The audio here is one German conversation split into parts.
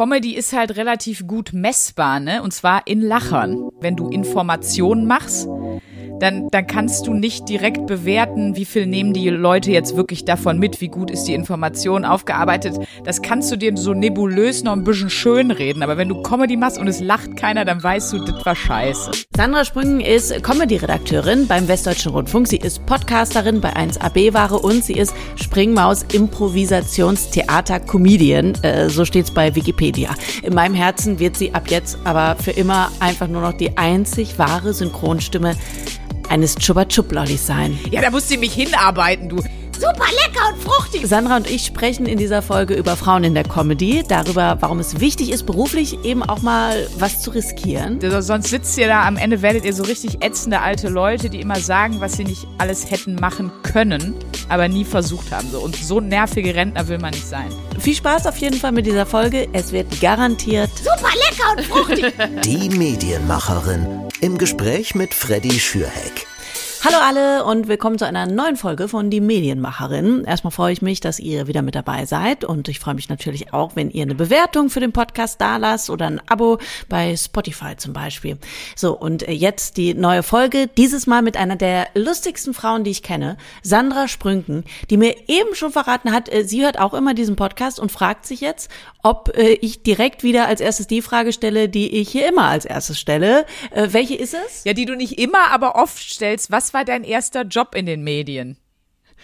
Comedy ist halt relativ gut messbar, ne? Und zwar in Lachern. Wenn du Informationen machst, dann, dann kannst du nicht direkt bewerten, wie viel nehmen die Leute jetzt wirklich davon mit, wie gut ist die Information aufgearbeitet. Das kannst du dir so nebulös noch ein bisschen schön reden. Aber wenn du Comedy machst und es lacht keiner, dann weißt du, das war scheiße. Sandra Sprüngen ist Comedy-Redakteurin beim Westdeutschen Rundfunk. Sie ist Podcasterin bei 1AB-Ware und sie ist Springmaus Improvisationstheater-Comedian. Äh, so steht's bei Wikipedia. In meinem Herzen wird sie ab jetzt aber für immer einfach nur noch die einzig wahre Synchronstimme eines Chupa Chup Lollis sein. Ja, da musst du mich hinarbeiten, du. Super lecker und fruchtig. Sandra und ich sprechen in dieser Folge über Frauen in der Comedy, darüber, warum es wichtig ist, beruflich eben auch mal was zu riskieren. Sonst sitzt ihr da, am Ende werdet ihr so richtig ätzende alte Leute, die immer sagen, was sie nicht alles hätten machen können, aber nie versucht haben. So. Und so nervige Rentner will man nicht sein. Viel Spaß auf jeden Fall mit dieser Folge. Es wird garantiert super lecker und fruchtig. Die Medienmacherin im Gespräch mit Freddy Schürheck. Hallo alle und willkommen zu einer neuen Folge von Die Medienmacherin. Erstmal freue ich mich, dass ihr wieder mit dabei seid und ich freue mich natürlich auch, wenn ihr eine Bewertung für den Podcast da lasst oder ein Abo bei Spotify zum Beispiel. So, und jetzt die neue Folge, dieses Mal mit einer der lustigsten Frauen, die ich kenne, Sandra Sprünken, die mir eben schon verraten hat, äh, sie hört auch immer diesen Podcast und fragt sich jetzt, ob äh, ich direkt wieder als erstes die Frage stelle, die ich hier immer als erstes stelle. Äh, welche ist es? Ja, die du nicht immer, aber oft stellst. Was war dein erster Job in den Medien?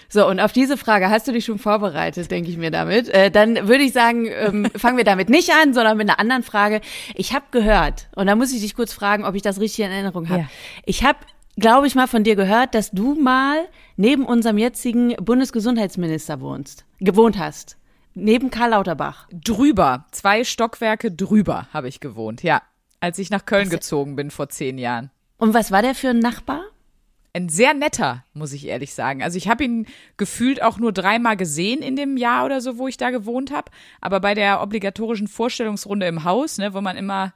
So, und auf diese Frage hast du dich schon vorbereitet, denke ich mir damit. Äh, dann würde ich sagen, ähm, fangen wir damit nicht an, sondern mit einer anderen Frage. Ich habe gehört, und da muss ich dich kurz fragen, ob ich das richtig in Erinnerung habe. Ja. Ich habe, glaube ich, mal von dir gehört, dass du mal neben unserem jetzigen Bundesgesundheitsminister wohnst, gewohnt hast. Neben Karl Lauterbach. Drüber. Zwei Stockwerke drüber habe ich gewohnt, ja. Als ich nach Köln was? gezogen bin vor zehn Jahren. Und was war der für ein Nachbar? Ein sehr netter, muss ich ehrlich sagen. Also ich habe ihn gefühlt auch nur dreimal gesehen in dem Jahr oder so, wo ich da gewohnt habe. Aber bei der obligatorischen Vorstellungsrunde im Haus, ne, wo man immer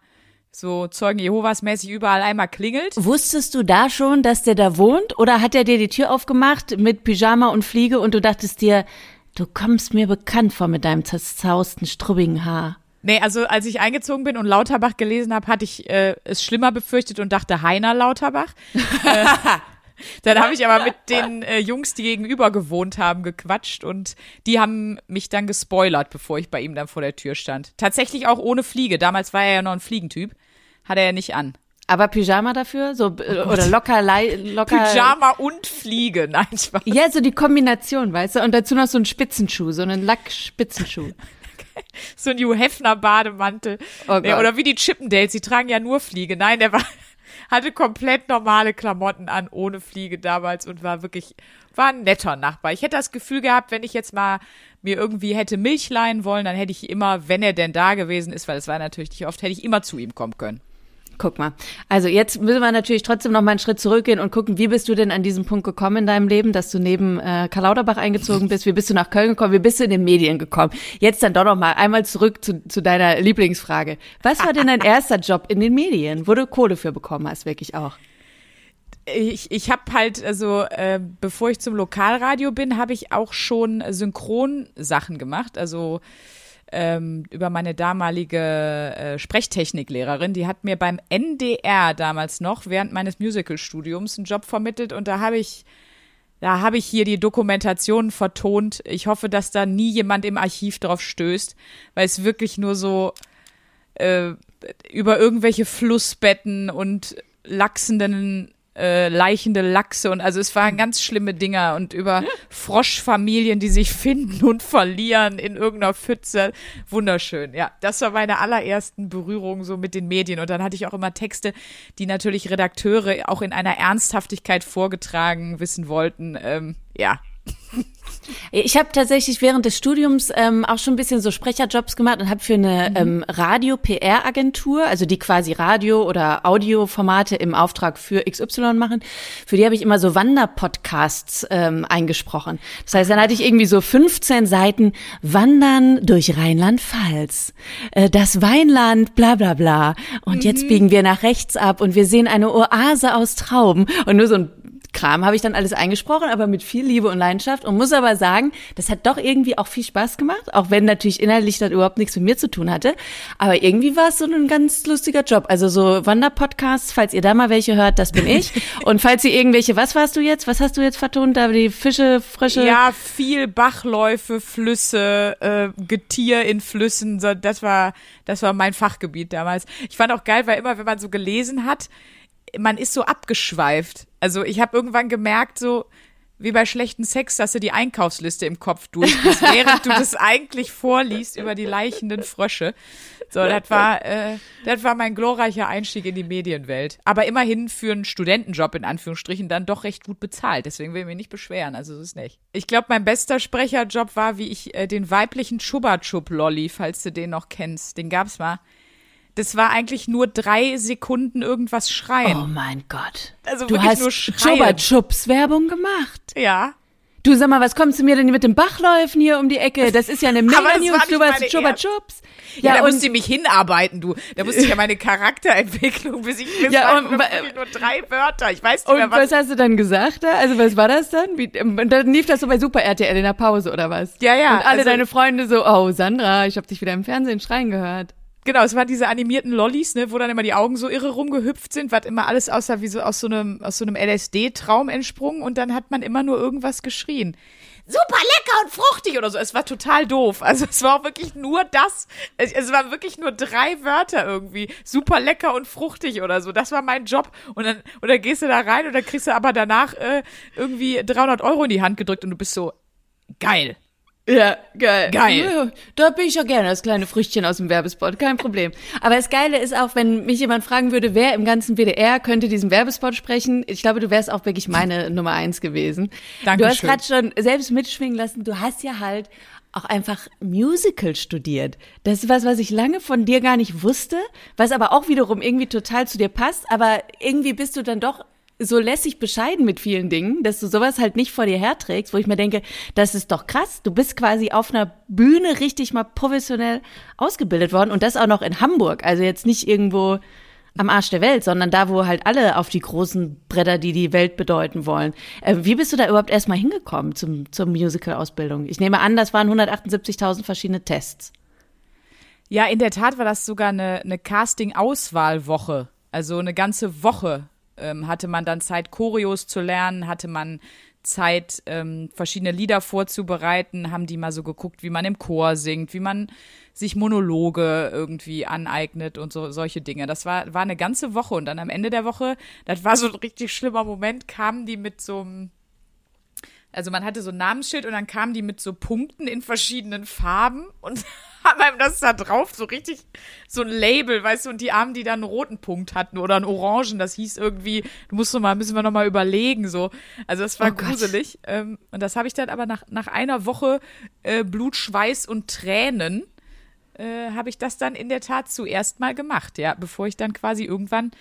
so Zeugen Jehovas mäßig überall einmal klingelt. Wusstest du da schon, dass der da wohnt? Oder hat er dir die Tür aufgemacht mit Pyjama und Fliege und du dachtest dir, Du kommst mir bekannt vor mit deinem zerzausten, strubbigen Haar. Nee, also als ich eingezogen bin und Lauterbach gelesen habe, hatte ich äh, es schlimmer befürchtet und dachte Heiner Lauterbach. äh, dann habe ich aber mit den äh, Jungs, die gegenüber gewohnt haben, gequatscht und die haben mich dann gespoilert, bevor ich bei ihm dann vor der Tür stand. Tatsächlich auch ohne Fliege. Damals war er ja noch ein Fliegentyp. Hat er ja nicht an. Aber Pyjama dafür? So, oh oder locker, locker. Pyjama und Fliege, nein, Spaß. Ja, so die Kombination, weißt du? Und dazu noch so ein Spitzenschuh, so einen Lackspitzenschuh. so ein Hugh Hefner Bademantel. Oh nee, oder wie die Chippendales, die tragen ja nur Fliege. Nein, der war, hatte komplett normale Klamotten an, ohne Fliege damals und war wirklich, war ein netter Nachbar. Ich hätte das Gefühl gehabt, wenn ich jetzt mal mir irgendwie hätte Milch leihen wollen, dann hätte ich immer, wenn er denn da gewesen ist, weil es war natürlich nicht oft, hätte ich immer zu ihm kommen können. Guck mal. Also jetzt müssen wir natürlich trotzdem noch mal einen Schritt zurückgehen und gucken, wie bist du denn an diesem Punkt gekommen in deinem Leben, dass du neben äh, Karl Lauterbach eingezogen bist? Wie bist du nach Köln gekommen? Wie bist du in den Medien gekommen? Jetzt dann doch noch mal einmal zurück zu, zu deiner Lieblingsfrage. Was war denn dein erster Job in den Medien, wo du Kohle für bekommen hast, wirklich auch? ich, ich habe halt, also äh, bevor ich zum Lokalradio bin, habe ich auch schon Synchronsachen gemacht. Also ähm, über meine damalige äh, Sprechtechniklehrerin. Die hat mir beim NDR damals noch während meines Musicalstudiums einen Job vermittelt und da habe ich da habe ich hier die Dokumentation vertont. Ich hoffe, dass da nie jemand im Archiv drauf stößt, weil es wirklich nur so äh, über irgendwelche Flussbetten und lachsenden äh, leichende Lachse und also es waren ganz schlimme Dinger und über Froschfamilien, die sich finden und verlieren in irgendeiner Pfütze. Wunderschön, ja. Das war meine allerersten Berührungen so mit den Medien und dann hatte ich auch immer Texte, die natürlich Redakteure auch in einer Ernsthaftigkeit vorgetragen wissen wollten. Ähm, ja, ich habe tatsächlich während des Studiums ähm, auch schon ein bisschen so Sprecherjobs gemacht und habe für eine mhm. ähm, Radio-PR-Agentur, also die quasi Radio- oder Audioformate im Auftrag für XY machen, für die habe ich immer so Wanderpodcasts ähm, eingesprochen. Das heißt, dann hatte ich irgendwie so 15 Seiten Wandern durch Rheinland-Pfalz, äh, das Weinland, bla bla bla. Und mhm. jetzt biegen wir nach rechts ab und wir sehen eine Oase aus Trauben und nur so ein Kram habe ich dann alles eingesprochen, aber mit viel Liebe und Leidenschaft und muss aber sagen, das hat doch irgendwie auch viel Spaß gemacht, auch wenn natürlich inhaltlich das überhaupt nichts mit mir zu tun hatte. Aber irgendwie war es so ein ganz lustiger Job. Also so Wanderpodcasts, falls ihr da mal welche hört, das bin ich. und falls ihr irgendwelche, was warst du jetzt? Was hast du jetzt vertont? Da die Fische, Frösche? Ja, viel Bachläufe, Flüsse, äh, Getier in Flüssen. So, das war, das war mein Fachgebiet damals. Ich fand auch geil, weil immer, wenn man so gelesen hat, man ist so abgeschweift. Also ich habe irgendwann gemerkt, so wie bei schlechten Sex, dass du die Einkaufsliste im Kopf durchgehst, während du das eigentlich vorliest über die leichenden Frösche. So, das war, äh, das war mein glorreicher Einstieg in die Medienwelt. Aber immerhin für einen Studentenjob in Anführungsstrichen dann doch recht gut bezahlt. Deswegen will ich mich nicht beschweren. Also so ist nicht. Ich glaube, mein bester Sprecherjob war, wie ich äh, den weiblichen Chuba Chub Lolly, falls du den noch kennst. Den gab's mal. Das war eigentlich nur drei Sekunden irgendwas schreien. Oh mein Gott. Also du hast nur. Chupa Chups Werbung gemacht. Ja. Du sag mal, was kommst du mir denn mit dem Bachläufen hier um die Ecke? Das ist ja eine mega News. Du warst Er- Chups. Ja, da und musste ich mich hinarbeiten, du. Da musste ich ja meine Charakterentwicklung, bis ich bis Ja, ja, und und, nur drei Wörter. Ich weiß nicht mehr, Und was was. hast du dann gesagt da? Also was war das dann? Wie, ähm, und dann lief das so bei Super RTL in der Pause oder was? Ja, ja, Und alle also- deine Freunde so, oh Sandra, ich habe dich wieder im Fernsehen schreien gehört. Genau, es waren diese animierten Lollis, ne, wo dann immer die Augen so irre rumgehüpft sind, was immer alles aussah wie so aus so einem, aus so einem LSD-Traum entsprungen und dann hat man immer nur irgendwas geschrien. Super lecker und fruchtig oder so. Es war total doof. Also es war auch wirklich nur das. Es, es waren wirklich nur drei Wörter irgendwie. Super lecker und fruchtig oder so. Das war mein Job. Und dann, und dann gehst du da rein und dann kriegst du aber danach äh, irgendwie 300 Euro in die Hand gedrückt und du bist so, geil. Ja, geil. Geil. Da bin ich ja gerne das kleine Früchtchen aus dem Werbespot, kein Problem. Aber das Geile ist auch, wenn mich jemand fragen würde, wer im ganzen WDR könnte diesen Werbespot sprechen, ich glaube, du wärst auch wirklich meine Nummer eins gewesen. Du hast Dankeschön. gerade schon selbst mitschwingen lassen, du hast ja halt auch einfach Musical studiert. Das ist was, was ich lange von dir gar nicht wusste, was aber auch wiederum irgendwie total zu dir passt, aber irgendwie bist du dann doch so lässig bescheiden mit vielen Dingen, dass du sowas halt nicht vor dir herträgst, wo ich mir denke, das ist doch krass. Du bist quasi auf einer Bühne richtig mal professionell ausgebildet worden und das auch noch in Hamburg. Also jetzt nicht irgendwo am Arsch der Welt, sondern da, wo halt alle auf die großen Bretter, die die Welt bedeuten wollen. Äh, wie bist du da überhaupt erstmal hingekommen zum, zur Musical-Ausbildung? Ich nehme an, das waren 178.000 verschiedene Tests. Ja, in der Tat war das sogar eine, eine Casting-Auswahlwoche. Also eine ganze Woche ähm, hatte man dann Zeit, Choreos zu lernen, hatte man Zeit, ähm, verschiedene Lieder vorzubereiten, haben die mal so geguckt, wie man im Chor singt, wie man sich Monologe irgendwie aneignet und so solche Dinge. Das war, war eine ganze Woche und dann am Ende der Woche, das war so ein richtig schlimmer Moment, kamen die mit so einem also man hatte so ein Namensschild und dann kamen die mit so Punkten in verschiedenen Farben und haben einem das da drauf, so richtig, so ein Label, weißt du, und die Armen, die dann einen roten Punkt hatten oder einen orangen, das hieß irgendwie, du musst noch mal, müssen wir noch mal überlegen, so. Also das war Oh gruselig. Ähm, und das habe ich dann aber nach, nach einer Woche äh, Blut, Schweiß und Tränen, äh, habe ich das dann in der Tat zuerst mal gemacht, ja, bevor ich dann quasi irgendwann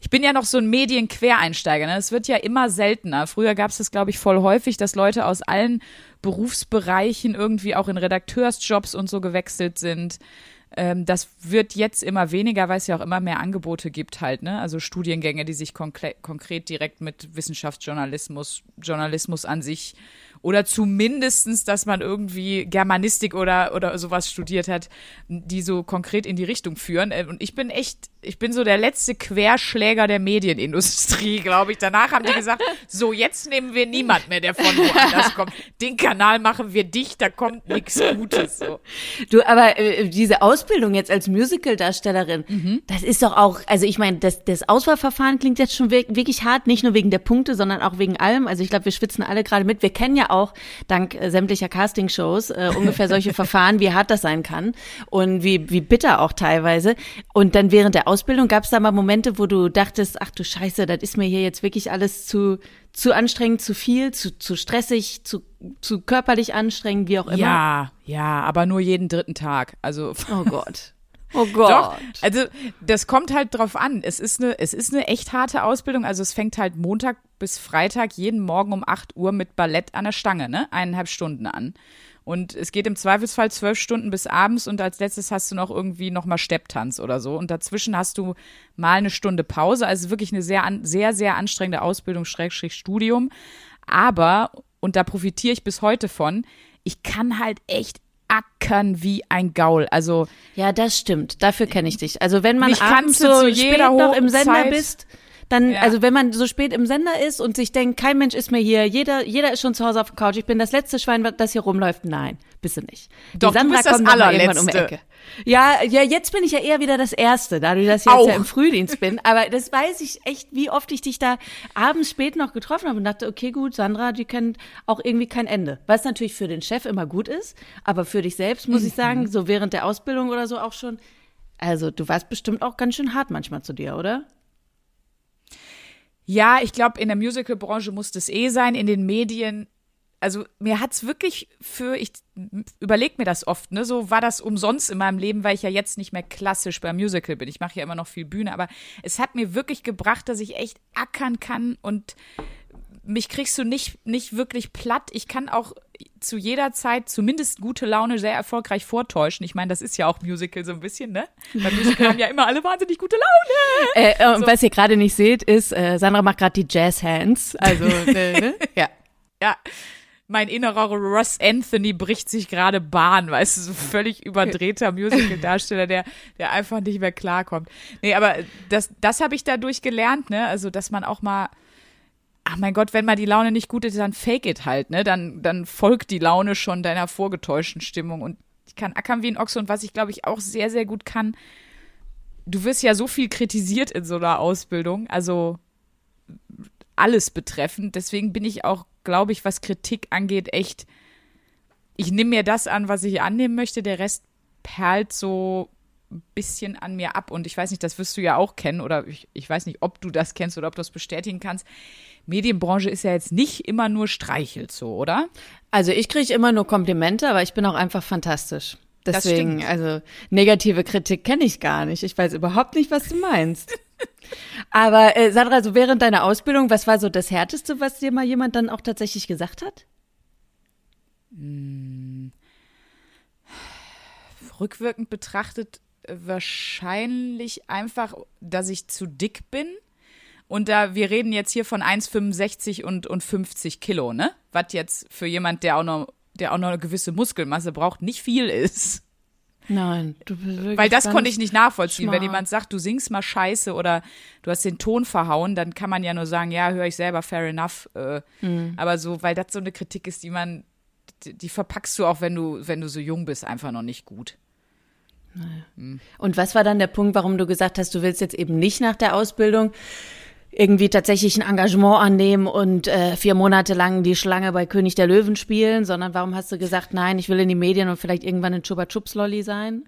ich bin ja noch so ein Medienquereinsteiger. Ne? Es wird ja immer seltener. Früher gab es das, glaube ich, voll häufig, dass Leute aus allen Berufsbereichen irgendwie auch in Redakteursjobs und so gewechselt sind. Ähm, das wird jetzt immer weniger, weil es ja auch immer mehr Angebote gibt halt. Ne? Also Studiengänge, die sich konkre konkret direkt mit Wissenschaftsjournalismus, Journalismus an sich oder zumindestens, dass man irgendwie Germanistik oder, oder sowas studiert hat, die so konkret in die Richtung führen. Äh, Und ich bin echt, ich bin so der letzte Querschläger der Medienindustrie, glaube ich. Danach haben die gesagt, so jetzt nehmen wir niemand mehr, der von woanders kommt. Den Kanal machen wir dicht, da kommt nichts Gutes. So. Du, aber äh, diese Ausbildung jetzt als Musical-Darstellerin, das ist doch auch, also ich meine, das, das Auswahlverfahren klingt jetzt schon wirk- wirklich hart, nicht nur wegen der Punkte, sondern auch wegen allem. Also ich glaube, wir schwitzen alle gerade mit. Wir kennen ja auch, dank äh, sämtlicher Castingshows, äh, ungefähr solche Verfahren, wie hart das sein kann und wie, wie bitter auch teilweise. Und dann während der Ausbildung gab es da mal Momente, wo du dachtest, ach du Scheiße, das ist mir hier jetzt wirklich alles zu, zu anstrengend, zu viel, zu, zu stressig, zu, zu körperlich anstrengend, wie auch immer. Ja, ja, aber nur jeden dritten Tag. Also Oh Gott. Oh Gott. Doch, also das kommt halt drauf an. Es ist eine, es ist eine echt harte Ausbildung. Also es fängt halt Montag bis Freitag jeden Morgen um 8 Uhr mit Ballett an der Stange, ne? Eineinhalb Stunden an. Und es geht im Zweifelsfall zwölf Stunden bis abends und als letztes hast du noch irgendwie nochmal Stepptanz oder so. Und dazwischen hast du mal eine Stunde Pause. Also wirklich eine sehr, sehr, sehr anstrengende Ausbildung, Schrägstrich Studium. Aber, und da profitiere ich bis heute von, ich kann halt echt ackern wie ein Gaul. Also Ja, das stimmt. Dafür kenne ich dich. Also wenn man abends so zu spät jeder noch im Sender Zeit- bist, dann, Ja. also wenn man so spät im Sender ist und sich denkt, kein Mensch ist mehr hier, jeder, jeder ist schon zu Hause auf der Couch, ich bin das letzte Schwein, das hier rumläuft. Nein, bist du nicht. Die Doch, du Sandra bist das irgendwann um die Allerletzte. Ecke. Ja, ja, jetzt bin ich ja eher wieder das Erste, dadurch, dass ich jetzt Auch. ja im Frühdienst bin. Aber das weiß ich echt, wie oft ich dich da abends spät noch getroffen habe und dachte, okay, gut, Sandra, die kennt auch irgendwie kein Ende. Was natürlich für den Chef immer gut ist, aber für dich selbst muss ich sagen, Mhm. so während der Ausbildung oder so auch schon. Also, du warst bestimmt auch ganz schön hart manchmal zu dir, oder? Ja, ich glaube, in der Musical-Branche muss das eh sein, in den Medien. Also mir hat's wirklich für, ich überlege mir das oft, ne, so war das umsonst in meinem Leben, weil ich ja jetzt nicht mehr klassisch beim Musical bin. Ich mache ja immer noch viel Bühne, aber es hat mir wirklich gebracht, dass ich echt ackern kann und mich kriegst du nicht, nicht wirklich platt. Ich kann auch zu jeder Zeit zumindest gute Laune sehr erfolgreich vortäuschen. Ich meine, das ist ja auch Musical so ein bisschen, ne? Beim Musical haben ja immer alle wahnsinnig gute Laune. Äh, äh, und was ihr gerade nicht seht, ist, äh, Sandra macht gerade die Jazz Hands. Also, äh, ne? ja. Ja, mein innerer Ross Anthony bricht sich gerade Bahn, weißt du, so völlig überdrehter Musical-Darsteller, der, der einfach nicht mehr klarkommt. Nee, aber das, das habe ich dadurch gelernt, ne, also, dass man auch mal, ach mein Gott, wenn mal die Laune nicht gut ist, dann fake it halt, ne, dann, dann folgt die Laune schon deiner vorgetäuschten Stimmung und ich kann ackern wie ein Ochse und was ich, glaube ich, auch sehr, sehr gut kann, du wirst ja so viel kritisiert in so einer Ausbildung, also alles betreffend. Deswegen bin ich auch, glaube ich, was Kritik angeht, echt, ich nehme mir das an, was ich annehmen möchte. Der Rest perlt so ein bisschen an mir ab. Und ich weiß nicht, das wirst du ja auch kennen oder ich, ich weiß nicht, ob du das kennst oder ob du das bestätigen kannst. Medienbranche ist ja jetzt nicht immer nur Streichelt so, oder? Also ich kriege immer nur Komplimente, aber ich bin auch einfach fantastisch. Deswegen, also negative Kritik kenne ich gar nicht. Ich weiß überhaupt nicht, was du meinst. aber äh, Sandra, so während deiner Ausbildung, was war so das Härteste, was dir mal jemand dann auch tatsächlich gesagt hat? Rückwirkend betrachtet wahrscheinlich einfach, dass ich zu dick bin. Und da, wir reden jetzt hier von 1,65 und, und 50 Kilo, ne? Was jetzt für jemand, der auch noch, der auch noch eine gewisse Muskelmasse braucht, nicht viel ist. Nein, du bist wirklich Weil das konnte ich nicht nachvollziehen. schmal. Wenn jemand sagt, du singst mal scheiße oder du hast den Ton verhauen, dann kann man ja nur sagen, ja, höre ich selber, fair enough. Äh, Mhm. Aber so, weil das so eine Kritik ist, die man, die, die verpackst du auch, wenn du, wenn du so jung bist, einfach noch nicht gut. Und was war dann der Punkt, warum du gesagt hast, du willst jetzt eben nicht nach der Ausbildung irgendwie tatsächlich ein Engagement annehmen und äh, vier Monate lang die Schlange bei König der Löwen spielen, sondern warum hast du gesagt, nein, ich will in die Medien und vielleicht irgendwann ein Chupa Chups Lolli sein?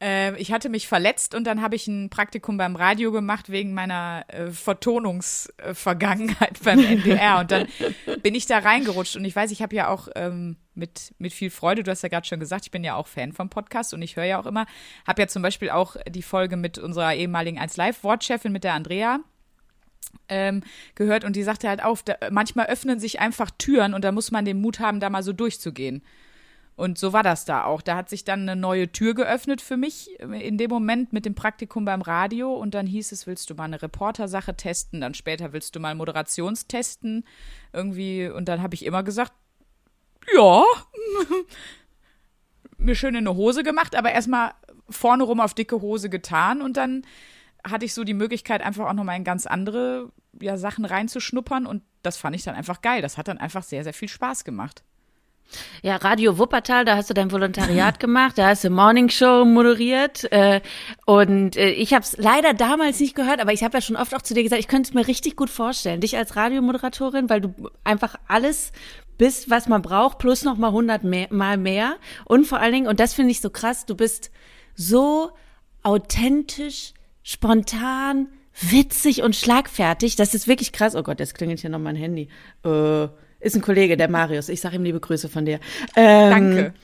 Äh, ich hatte mich verletzt und dann habe ich ein Praktikum beim Radio gemacht wegen meiner äh, Vertonungsvergangenheit beim NDR. Und dann bin ich da reingerutscht. Und ich weiß, ich habe ja auch ähm, mit, mit viel Freude, du hast ja gerade schon gesagt, ich bin ja auch Fan vom Podcast und ich höre ja auch immer, habe ja zum Beispiel auch die Folge mit unserer ehemaligen 1 Live-Wortchefin, mit der Andrea. Ähm, gehört und die sagte halt auf, da, manchmal öffnen sich einfach Türen und da muss man den Mut haben, da mal so durchzugehen. Und so war das da auch. Da hat sich dann eine neue Tür geöffnet für mich in dem Moment mit dem Praktikum beim Radio. Und dann hieß es, willst du mal eine Reportersache testen? Dann später willst du mal Moderationstesten irgendwie. Und dann habe ich immer gesagt, ja, mir schön in eine Hose gemacht, aber erstmal vorne rum auf dicke Hose getan. Und dann hatte ich so die Möglichkeit, einfach auch nochmal in ganz andere ja, Sachen reinzuschnuppern. Und das fand ich dann einfach geil. Das hat dann einfach sehr, sehr viel Spaß gemacht. Ja, Radio Wuppertal, da hast du dein Volontariat gemacht, da hast du Morning Show moderiert äh, und äh, ich habe es leider damals nicht gehört, aber ich habe ja schon oft auch zu dir gesagt, ich könnte es mir richtig gut vorstellen, dich als Radiomoderatorin, weil du einfach alles bist, was man braucht, plus noch mal hundert mehr, Mal mehr und vor allen Dingen, und das finde ich so krass, du bist so authentisch, spontan, witzig und schlagfertig, das ist wirklich krass. Oh Gott, jetzt klingelt hier noch mein Handy. Äh, ist ein Kollege, der Marius. Ich sage ihm liebe Grüße von dir. Ähm, Danke.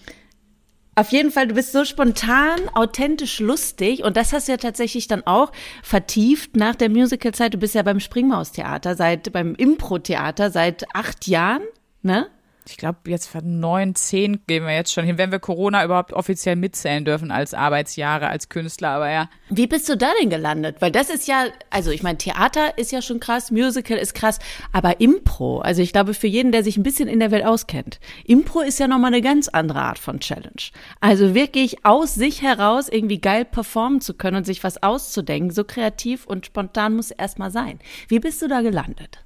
Auf jeden Fall, du bist so spontan, authentisch, lustig und das hast du ja tatsächlich dann auch vertieft nach der Musicalzeit. Du bist ja beim Springmaus-Theater, seit beim Impro-Theater seit acht Jahren, ne? Ich glaube, jetzt für neun, zehn gehen wir jetzt schon hin, wenn wir Corona überhaupt offiziell mitzählen dürfen als Arbeitsjahre, als Künstler, aber ja. Wie bist du da denn gelandet? Weil das ist ja, also ich meine, Theater ist ja schon krass, Musical ist krass, aber Impro, also ich glaube für jeden, der sich ein bisschen in der Welt auskennt, Impro ist ja nochmal eine ganz andere Art von Challenge. Also wirklich aus sich heraus irgendwie geil performen zu können und sich was auszudenken, so kreativ und spontan muss erstmal sein. Wie bist du da gelandet?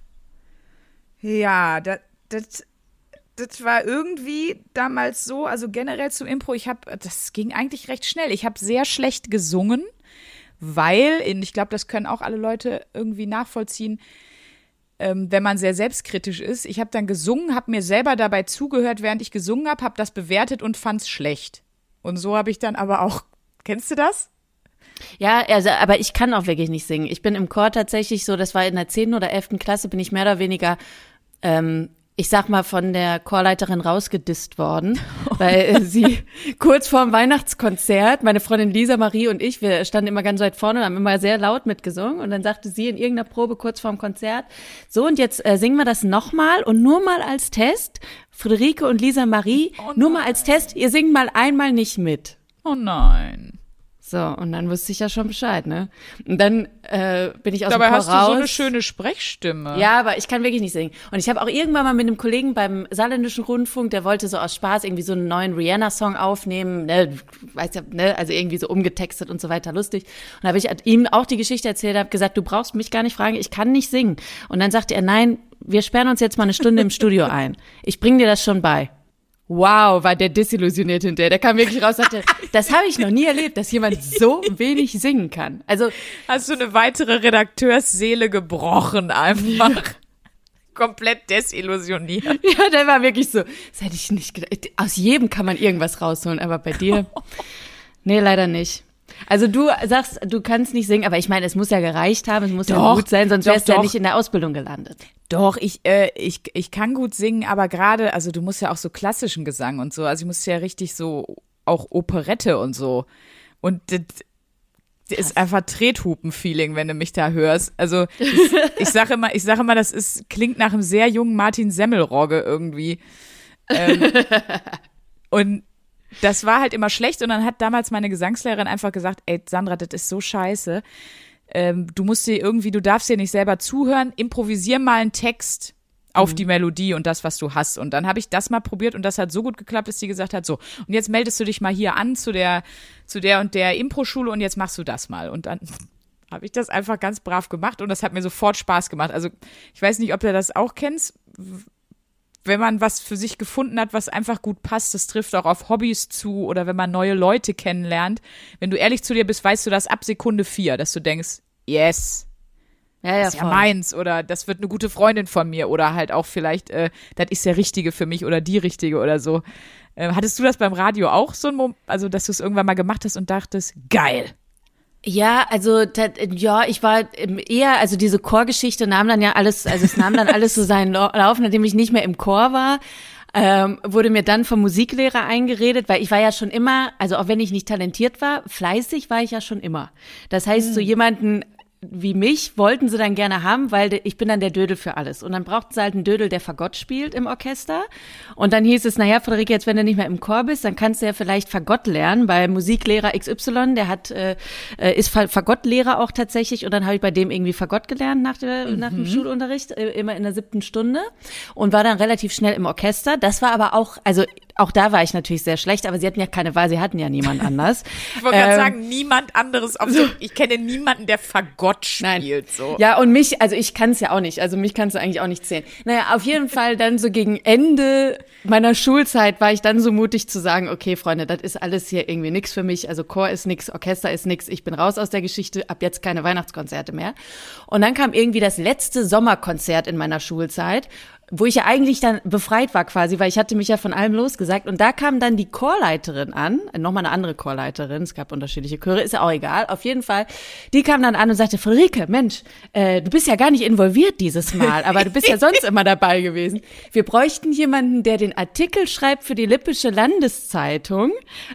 Ja, das, das das war irgendwie damals so, also generell zum Impro, ich habe, das ging eigentlich recht schnell. Ich habe sehr schlecht gesungen, weil, ich glaube, das können auch alle Leute irgendwie nachvollziehen, ähm, wenn man sehr selbstkritisch ist. Ich habe dann gesungen, habe mir selber dabei zugehört, während ich gesungen habe, habe das bewertet und fand es schlecht. Und so habe ich dann aber auch, kennst du das? Ja, also, aber ich kann auch wirklich nicht singen. Ich bin im Chor tatsächlich so, das war in der 10. oder 11. Klasse, bin ich mehr oder weniger ähm, ich sag mal, von der Chorleiterin rausgedisst worden, weil sie kurz vorm Weihnachtskonzert, meine Freundin Lisa Marie und ich, wir standen immer ganz weit vorne und haben immer sehr laut mitgesungen und dann sagte sie in irgendeiner Probe kurz vorm Konzert, so und jetzt äh, singen wir das nochmal und nur mal als Test, Friederike und Lisa Marie, oh nur mal als Test, ihr singt mal einmal nicht mit. Oh nein. So, und dann wusste ich ja schon Bescheid, ne? Und dann äh, bin ich aus Dabei dem Chor hast raus. du so eine schöne Sprechstimme. Ja, aber ich kann wirklich nicht singen. Und ich habe auch irgendwann mal mit einem Kollegen beim Saarländischen Rundfunk, der wollte so aus Spaß irgendwie so einen neuen Rihanna-Song aufnehmen, ne, weiß ja, ne, also irgendwie so umgetextet und so weiter, lustig. Und da habe ich ihm auch die Geschichte erzählt, habe gesagt, du brauchst mich gar nicht fragen, ich kann nicht singen. Und dann sagte er, nein, wir sperren uns jetzt mal eine Stunde im Studio ein. Ich bring dir das schon bei. Wow, war der desillusioniert hinterher. Der kam wirklich raus und sagte, das habe ich noch nie erlebt, dass jemand so wenig singen kann. Also hast du eine weitere Redakteursseele gebrochen einfach. Ja. Komplett desillusioniert. Ja, der war wirklich so, das hätte ich nicht gedacht. Aus jedem kann man irgendwas rausholen, aber bei dir, nee, leider nicht. Also du sagst, du kannst nicht singen, aber ich meine, es muss ja gereicht haben, es muss doch, ja gut sein, sonst wärst du ja nicht in der Ausbildung gelandet. Doch, ich, äh, ich, ich kann gut singen, aber gerade, also du musst ja auch so klassischen Gesang und so, also ich muss ja richtig so auch Operette und so. Und das, das ist einfach Trethupen-Feeling, wenn du mich da hörst. Also ich, ich sage immer, ich sage immer, das ist klingt nach einem sehr jungen Martin Semmelrogge irgendwie. Ähm, und das war halt immer schlecht und dann hat damals meine Gesangslehrerin einfach gesagt, ey Sandra, das ist so scheiße. Ähm, du musst dir irgendwie, du darfst dir nicht selber zuhören, improvisier mal einen Text auf mhm. die Melodie und das, was du hast. Und dann habe ich das mal probiert und das hat so gut geklappt, dass sie gesagt hat, so, und jetzt meldest du dich mal hier an zu der, zu der und der Impro-Schule und jetzt machst du das mal. Und dann habe ich das einfach ganz brav gemacht und das hat mir sofort Spaß gemacht. Also ich weiß nicht, ob du das auch kennst wenn man was für sich gefunden hat, was einfach gut passt, das trifft auch auf Hobbys zu oder wenn man neue Leute kennenlernt. Wenn du ehrlich zu dir bist, weißt du das ab Sekunde vier, dass du denkst, yes, ja, ja, das ist ja meins oder das wird eine gute Freundin von mir oder halt auch vielleicht, äh, das ist der Richtige für mich oder die Richtige oder so. Äh, hattest du das beim Radio auch so ein Moment, also dass du es irgendwann mal gemacht hast und dachtest, geil, ja, also ja, ich war eher, also diese Chorgeschichte nahm dann ja alles, also es nahm dann alles so seinen Lauf, nachdem ich nicht mehr im Chor war. Ähm, wurde mir dann vom Musiklehrer eingeredet, weil ich war ja schon immer, also auch wenn ich nicht talentiert war, fleißig war ich ja schon immer. Das heißt, so hm. jemanden wie mich wollten sie dann gerne haben, weil ich bin dann der Dödel für alles. Und dann brauchten sie halt einen Dödel, der Fagott spielt im Orchester. Und dann hieß es, naja, Friederike, jetzt wenn du nicht mehr im Chor bist, dann kannst du ja vielleicht Fagott lernen bei Musiklehrer XY, der hat äh, äh ist Fagottlehrer auch tatsächlich. Und dann habe ich bei dem irgendwie Fagott gelernt nach, der, mhm. nach dem Schulunterricht, äh, immer in der siebten Stunde. Und war dann relativ schnell im Orchester. Das war aber auch, also auch da war ich natürlich sehr schlecht, aber sie hatten ja keine Wahl, sie hatten ja niemand anders. ich wollte gerade ähm, sagen, niemand anderes. So, ich kenne niemanden, der Fagott spielt. Nein. So. Ja, und mich, also ich kann es ja auch nicht. Also mich kannst du eigentlich auch nicht zählen. Naja, auf jeden Fall dann so gegen Ende meiner Schulzeit war ich dann so mutig zu sagen, okay, Freunde, das ist alles hier irgendwie nix für mich. Also Chor ist nix, Orchester ist nix. Ich bin raus aus der Geschichte, ab jetzt keine Weihnachtskonzerte mehr. Und dann kam irgendwie das letzte Sommerkonzert in meiner Schulzeit wo ich ja eigentlich dann befreit war quasi, weil ich hatte mich ja von allem losgesagt. Und da kam dann die Chorleiterin an, äh, nochmal eine andere Chorleiterin, es gab unterschiedliche Chöre, ist ja auch egal, auf jeden Fall. Die kam dann an und sagte, Friederike, Mensch, äh, du bist ja gar nicht involviert dieses Mal, aber du bist ja sonst immer dabei gewesen. Wir bräuchten jemanden, der den Artikel schreibt für die Lippische Landeszeitung.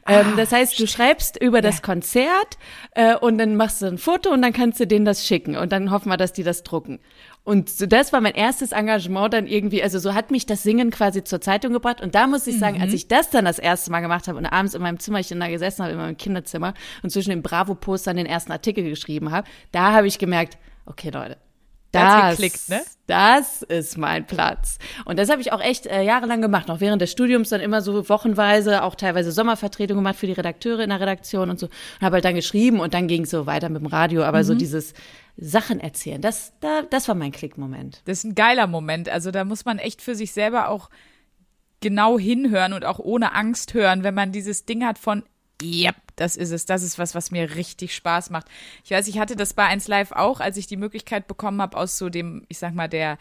Ähm, ah, das heißt, du schreibst über das Konzert äh, und dann machst du ein Foto und dann kannst du denen das schicken und dann hoffen wir, dass die das drucken. Und so, das war mein erstes Engagement dann irgendwie, also so hat mich das Singen quasi zur Zeitung gebracht. Und da muss ich sagen, als ich das dann das erste Mal gemacht habe und abends in meinem Zimmerchen da gesessen habe, in meinem Kinderzimmer und zwischen den Bravo-Postern den ersten Artikel geschrieben habe, da habe ich gemerkt, okay Leute, das, geklickt, ne? das ist mein Platz. Und das habe ich auch echt äh, jahrelang gemacht, noch während des Studiums dann immer so wochenweise, auch teilweise Sommervertretung gemacht für die Redakteure in der Redaktion und so. Und habe halt dann geschrieben und dann ging es so weiter mit dem Radio. Aber so dieses Sachen erzählen, das, da, das war mein Klickmoment. Das ist ein geiler Moment. Also da muss man echt für sich selber auch genau hinhören und auch ohne Angst hören, wenn man dieses Ding hat von, yep, das ist es, das ist was, was mir richtig Spaß macht. Ich weiß, ich hatte das bei 1 Live auch, als ich die Möglichkeit bekommen habe, aus so dem, ich sag mal, der,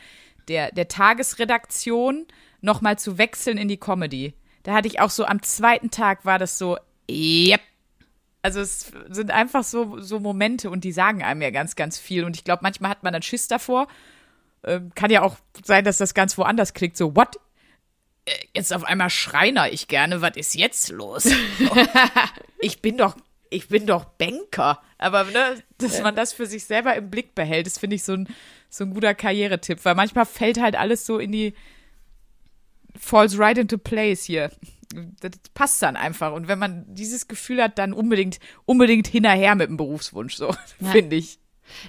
der, der Tagesredaktion nochmal zu wechseln in die Comedy. Da hatte ich auch so am zweiten Tag war das so, yep. Also es sind einfach so, so Momente und die sagen einem ja ganz, ganz viel. Und ich glaube, manchmal hat man dann Schiss davor. Ähm, kann ja auch sein, dass das ganz woanders klickt. So, what? Äh, Jetzt auf einmal Schreiner ich gerne. Was ist jetzt los? ich bin doch, ich bin doch Banker. Aber ne, dass man das für sich selber im Blick behält, das finde ich so ein, so ein guter Karrieretipp. Weil manchmal fällt halt alles so in die falls right into place hier. Das passt dann einfach. Und wenn man dieses Gefühl hat, dann unbedingt, unbedingt hinterher mit dem Berufswunsch, so, finde ich.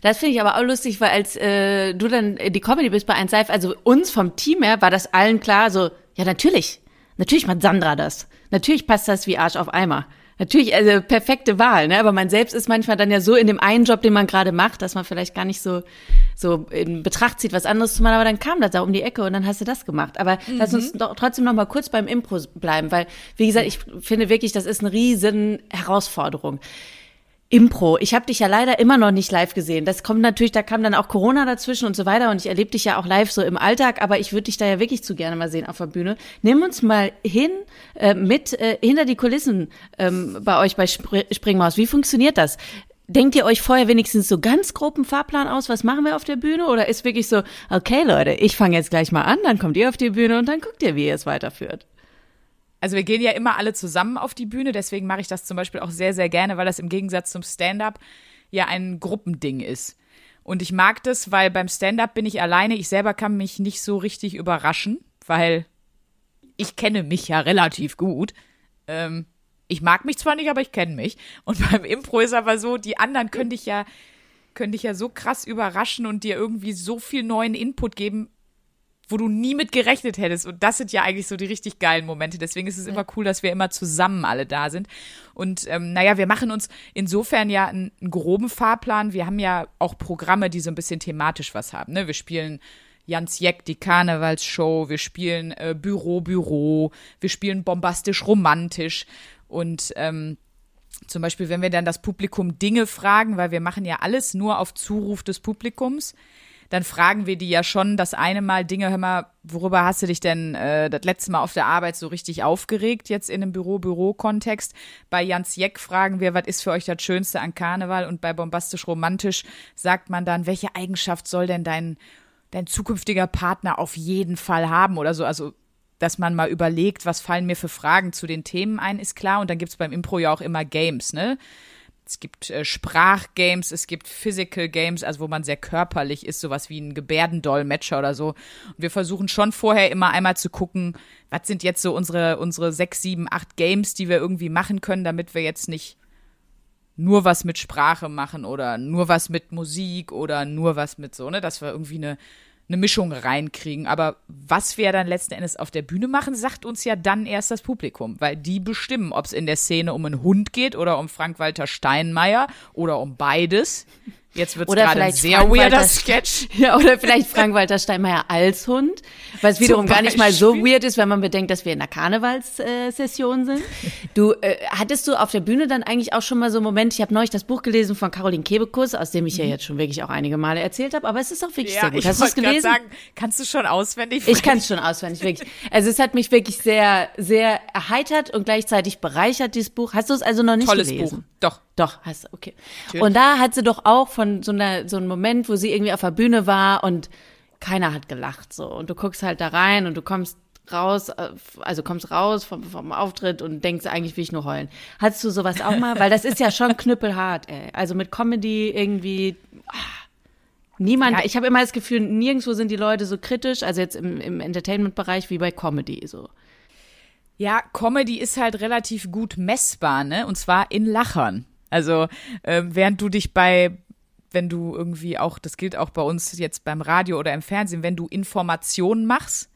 Das finde ich aber auch lustig, weil als äh, du dann die Comedy bist bei 1 Live, also uns vom Team her war das allen klar, so, ja natürlich, natürlich macht Sandra das. Natürlich passt das wie Arsch auf Eimer. Natürlich, also perfekte Wahl, ne? Aber man selbst ist manchmal dann ja so in dem einen Job, den man gerade macht, dass man vielleicht gar nicht so, so in Betracht zieht, was anderes zu machen, aber dann kam das da um die Ecke und dann hast du das gemacht. Aber lass uns doch trotzdem noch mal kurz beim Impro bleiben, weil, wie gesagt, ich finde wirklich, das ist eine riesen Herausforderung. Impro. Ich habe dich ja leider immer noch nicht live gesehen. Das kommt natürlich, da kam dann auch Corona dazwischen und so weiter und ich erlebe dich ja auch live so im Alltag, aber ich würde dich da ja wirklich zu gerne mal sehen auf der Bühne. Nimm uns mal hin äh, mit äh, hinter die Kulissen ähm, bei euch bei Spr Springmaus. Wie funktioniert das? Denkt ihr euch vorher wenigstens so ganz grob einen Fahrplan aus, was machen wir auf der Bühne? Oder ist wirklich so, okay Leute, ich fange jetzt gleich mal an, dann kommt ihr auf die Bühne und dann guckt ihr, wie ihr es weiterführt. Also wir gehen ja immer alle zusammen auf die Bühne, deswegen mache ich das zum Beispiel auch sehr, sehr gerne, weil das im Gegensatz zum Stand-up ja ein Gruppending ist. Und ich mag das, weil beim Stand-up bin ich alleine. Ich selber kann mich nicht so richtig überraschen, weil ich kenne mich ja relativ gut. Ähm, ich mag mich zwar nicht, aber ich kenne mich. Und beim Impro ist aber so, die anderen können dich ja, können dich ja so krass überraschen und dir irgendwie so viel neuen Input geben, wo du nie mit gerechnet hättest. Und das sind ja eigentlich so die richtig geilen Momente. Deswegen ist es immer cool, dass wir immer zusammen alle da sind. Und ähm, naja, wir machen uns insofern ja einen, einen groben Fahrplan. Wir haben ja auch Programme, die so ein bisschen thematisch was haben. Ne? Wir spielen Jans Jeck, die Karnevalsshow, wir spielen äh, Büro, Büro, wir spielen bombastisch romantisch. Und ähm, zum Beispiel, wenn wir dann das Publikum Dinge fragen, weil wir machen ja alles nur auf Zuruf des Publikums, dann fragen wir die ja schon das eine Mal Dinge, hör mal, worüber hast du dich denn äh, das letzte Mal auf der Arbeit so richtig aufgeregt, jetzt in einem Büro-Büro-Kontext? Bei Jans Jeck fragen wir, was ist für euch das Schönste an Karneval? Und bei Bombastisch Romantisch sagt man dann, welche Eigenschaft soll denn dein, dein zukünftiger Partner auf jeden Fall haben oder so? Also dass man mal überlegt, was fallen mir für Fragen zu den Themen ein, ist klar. Und dann gibt's beim Impro ja auch immer Games, ne? Es gibt äh, Sprachgames, es gibt Physical Games, also wo man sehr körperlich ist, sowas wie ein Gebärdendolmetscher oder so. Und wir versuchen schon vorher immer einmal zu gucken, was sind jetzt so unsere, unsere sechs, sieben, acht Games, die wir irgendwie machen können, damit wir jetzt nicht nur was mit Sprache machen oder nur was mit Musik oder nur was mit so, ne, dass wir irgendwie eine, eine Mischung reinkriegen. Aber was wir dann letzten Endes auf der Bühne machen, sagt uns ja dann erst das Publikum, weil die bestimmen, ob es in der Szene um einen Hund geht oder um Frank-Walter Steinmeier oder um beides. Jetzt wird es gerade sehr weirder Sketch. Ja, oder vielleicht Frank-Walter Steinmeier als Hund, was wiederum gar nicht mal so weird ist, wenn man bedenkt, dass wir in einer Karnevalssession sind. Du, äh, hattest du auf der Bühne dann eigentlich auch schon mal so einen Moment, ich habe neulich das Buch gelesen von Caroline Kebekus, aus dem ich ja jetzt schon wirklich auch einige Male erzählt habe, aber es ist auch wirklich Mhm. Ja, sehr gut. Hast du es gelesen? sagen, kannst du schon auswendig? Ich kann es schon auswendig, wirklich. Also es hat mich wirklich sehr, sehr erheitert und gleichzeitig bereichert, dieses Buch. Hast du es also noch nicht Tolles gelesen? Buch. Doch. Doch, hast du, okay. Und da hat sie doch auch von so einer, so einem Moment, wo sie irgendwie auf der Bühne war und keiner hat gelacht, so. Und du guckst halt da rein und du kommst raus, äh, also kommst raus vom, vom Auftritt und denkst, eigentlich will ich nur heulen. Hattest du sowas auch mal? Weil das ist ja schon knüppelhart, ey. Also mit Comedy irgendwie, ah, Niemand, Ja. ich habe immer das Gefühl, nirgendwo sind die Leute so kritisch, also jetzt im, im Entertainment-Bereich wie bei Comedy so. Ja, Comedy ist halt relativ gut messbar, ne? Und zwar in Lachern. Also, ähm, während du dich bei, wenn du irgendwie auch, das gilt auch bei uns jetzt beim Radio oder im Fernsehen, wenn du Informationen machst,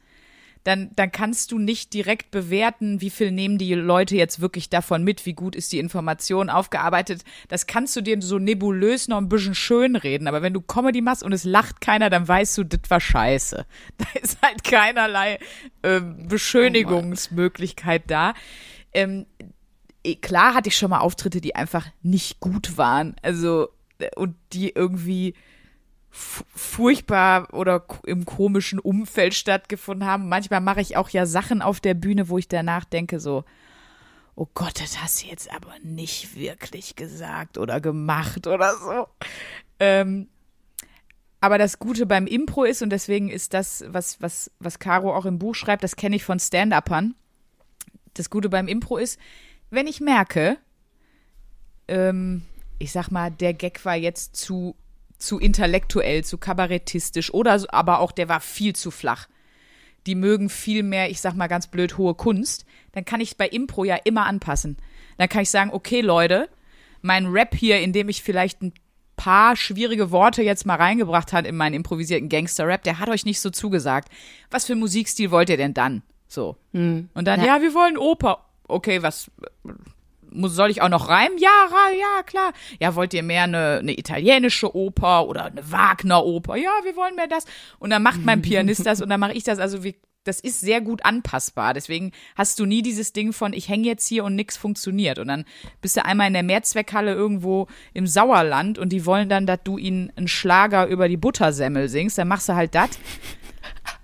dann, dann kannst du nicht direkt bewerten, wie viel nehmen die Leute jetzt wirklich davon mit, wie gut ist die Information aufgearbeitet. Das kannst du dir so nebulös noch ein bisschen schön reden. Aber wenn du Comedy machst und es lacht keiner, dann weißt du, das war scheiße. Da ist halt keinerlei ähm, Beschönigungsmöglichkeit da. Ähm, eh, klar hatte ich schon mal Auftritte, die einfach nicht gut waren. Also, äh, und die irgendwie fu- furchtbar oder im komischen Umfeld stattgefunden haben. Manchmal mache ich auch ja Sachen auf der Bühne, wo ich danach denke so, oh Gott, das hast du jetzt aber nicht wirklich gesagt oder gemacht oder so. Ähm, aber das Gute beim Impro ist, und deswegen ist das, was, was, was Caro auch im Buch schreibt, das kenne ich von Stand-Uppern. Das Gute beim Impro ist, wenn ich merke, ähm, ich sag mal, der Gag war jetzt zu, zu intellektuell, zu kabarettistisch oder aber auch der war viel zu flach. Die mögen viel mehr, ich sag mal ganz blöd, hohe Kunst. Dann kann ich bei Impro ja immer anpassen. Dann kann ich sagen, okay, Leute, mein Rap hier, in dem ich vielleicht ein paar schwierige Worte jetzt mal reingebracht hat in meinen improvisierten Gangster-Rap, der hat euch nicht so zugesagt. Was für Musikstil wollt ihr denn dann? So. Und dann, ja. wir wollen Oper. Okay, was muss, soll ich auch noch reimen? Ja, ja, klar. Ja, wollt ihr mehr eine, eine italienische Oper oder eine Wagner-Oper? Ja, wir wollen mehr das. Und dann macht mein Pianist das und dann mache ich das. Also wie, das ist sehr gut anpassbar. Deswegen hast du nie dieses Ding von, ich hänge jetzt hier und nix funktioniert. Und dann bist du einmal in der Mehrzweckhalle irgendwo im Sauerland und die wollen dann, dass du ihnen einen Schlager über die Buttersemmel singst. Dann machst du halt das.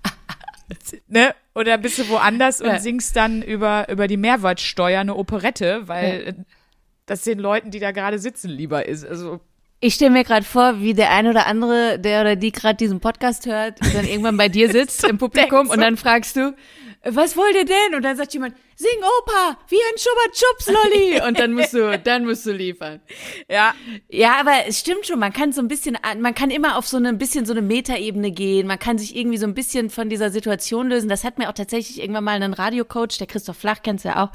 ne? Oder bist du woanders und Ja. singst dann über, über die Mehrwertsteuer eine Operette, weil äh, das den Leuten, die da gerade sitzen, lieber ist. Also Ich stelle mir gerade vor, wie der ein oder andere, der oder die gerade diesen Podcast hört, dann irgendwann bei dir sitzt im Publikum und dann fragst du, was wollt ihr denn? Und dann sagt jemand, sing Oper, wie ein Schubert-Schubs-Lolli. Und dann musst du, dann musst du liefern. ja, Ja, aber es stimmt schon, man kann so ein bisschen, an- man kann immer auf so eine ein bisschen so eine Metaebene gehen, man kann sich irgendwie so ein bisschen von dieser Situation lösen. Das hat mir auch tatsächlich irgendwann mal ein Radiocoach, der Christoph Flach kennst du ja auch,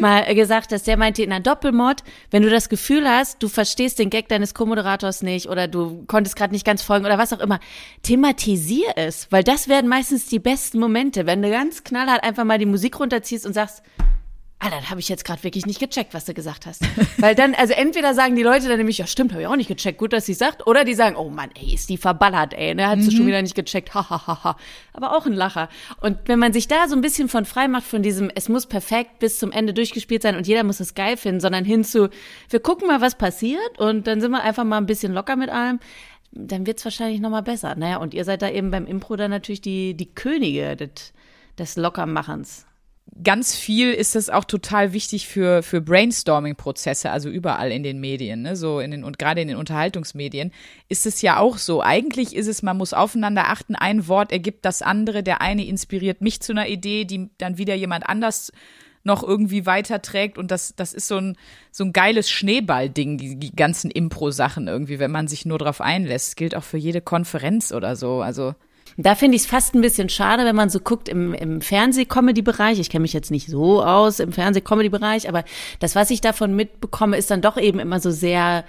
mal äh, gesagt, dass der meinte in einer Doppelmod, wenn du das Gefühl hast, du verstehst den Gag deines Co-Moderators nicht oder du konntest gerade nicht ganz folgen oder was auch immer, thematisier es, weil das werden meistens die besten Momente, wenn du ganz knallhart einfach mal die Musik runterziehst und sagst, Alter, das habe ich jetzt gerade wirklich nicht gecheckt, was du gesagt hast. Weil dann, also entweder sagen die Leute dann nämlich, ja stimmt, habe ich auch nicht gecheckt, gut, dass sie sagt, oder die sagen, oh Mann, ey, ist die verballert, ey, ne, hat sie schon wieder nicht gecheckt, ha, ha, ha, ha. Aber auch ein Lacher. Und wenn man sich da so ein bisschen von frei macht, von diesem, es muss perfekt bis zum Ende durchgespielt sein und jeder muss es geil finden, sondern hin zu, wir gucken mal, was passiert und dann sind wir einfach mal ein bisschen locker mit allem, dann wird's wahrscheinlich noch mal besser. Naja, und ihr seid da eben beim Impro dann natürlich die, die Könige des, des Lockermachens. Ganz viel ist das auch total wichtig für, für Brainstorming-Prozesse, also überall in den Medien, ne? so in den, und gerade in den Unterhaltungsmedien ist es ja auch so. Eigentlich ist es, man muss aufeinander achten, ein Wort ergibt das andere, der eine inspiriert mich zu einer Idee, die dann wieder jemand anders noch irgendwie weiterträgt und das, das ist so ein, so ein geiles Schneeball-Ding, die, die ganzen Impro-Sachen irgendwie, wenn man sich nur drauf einlässt. Das gilt auch für jede Konferenz oder so, also. Da finde ich es fast ein bisschen schade, wenn man so guckt im, im Fernseh-Comedy-Bereich. Ich kenne mich jetzt nicht so aus im Fernseh-Comedy-Bereich, aber das, was ich davon mitbekomme, ist dann doch eben immer so sehr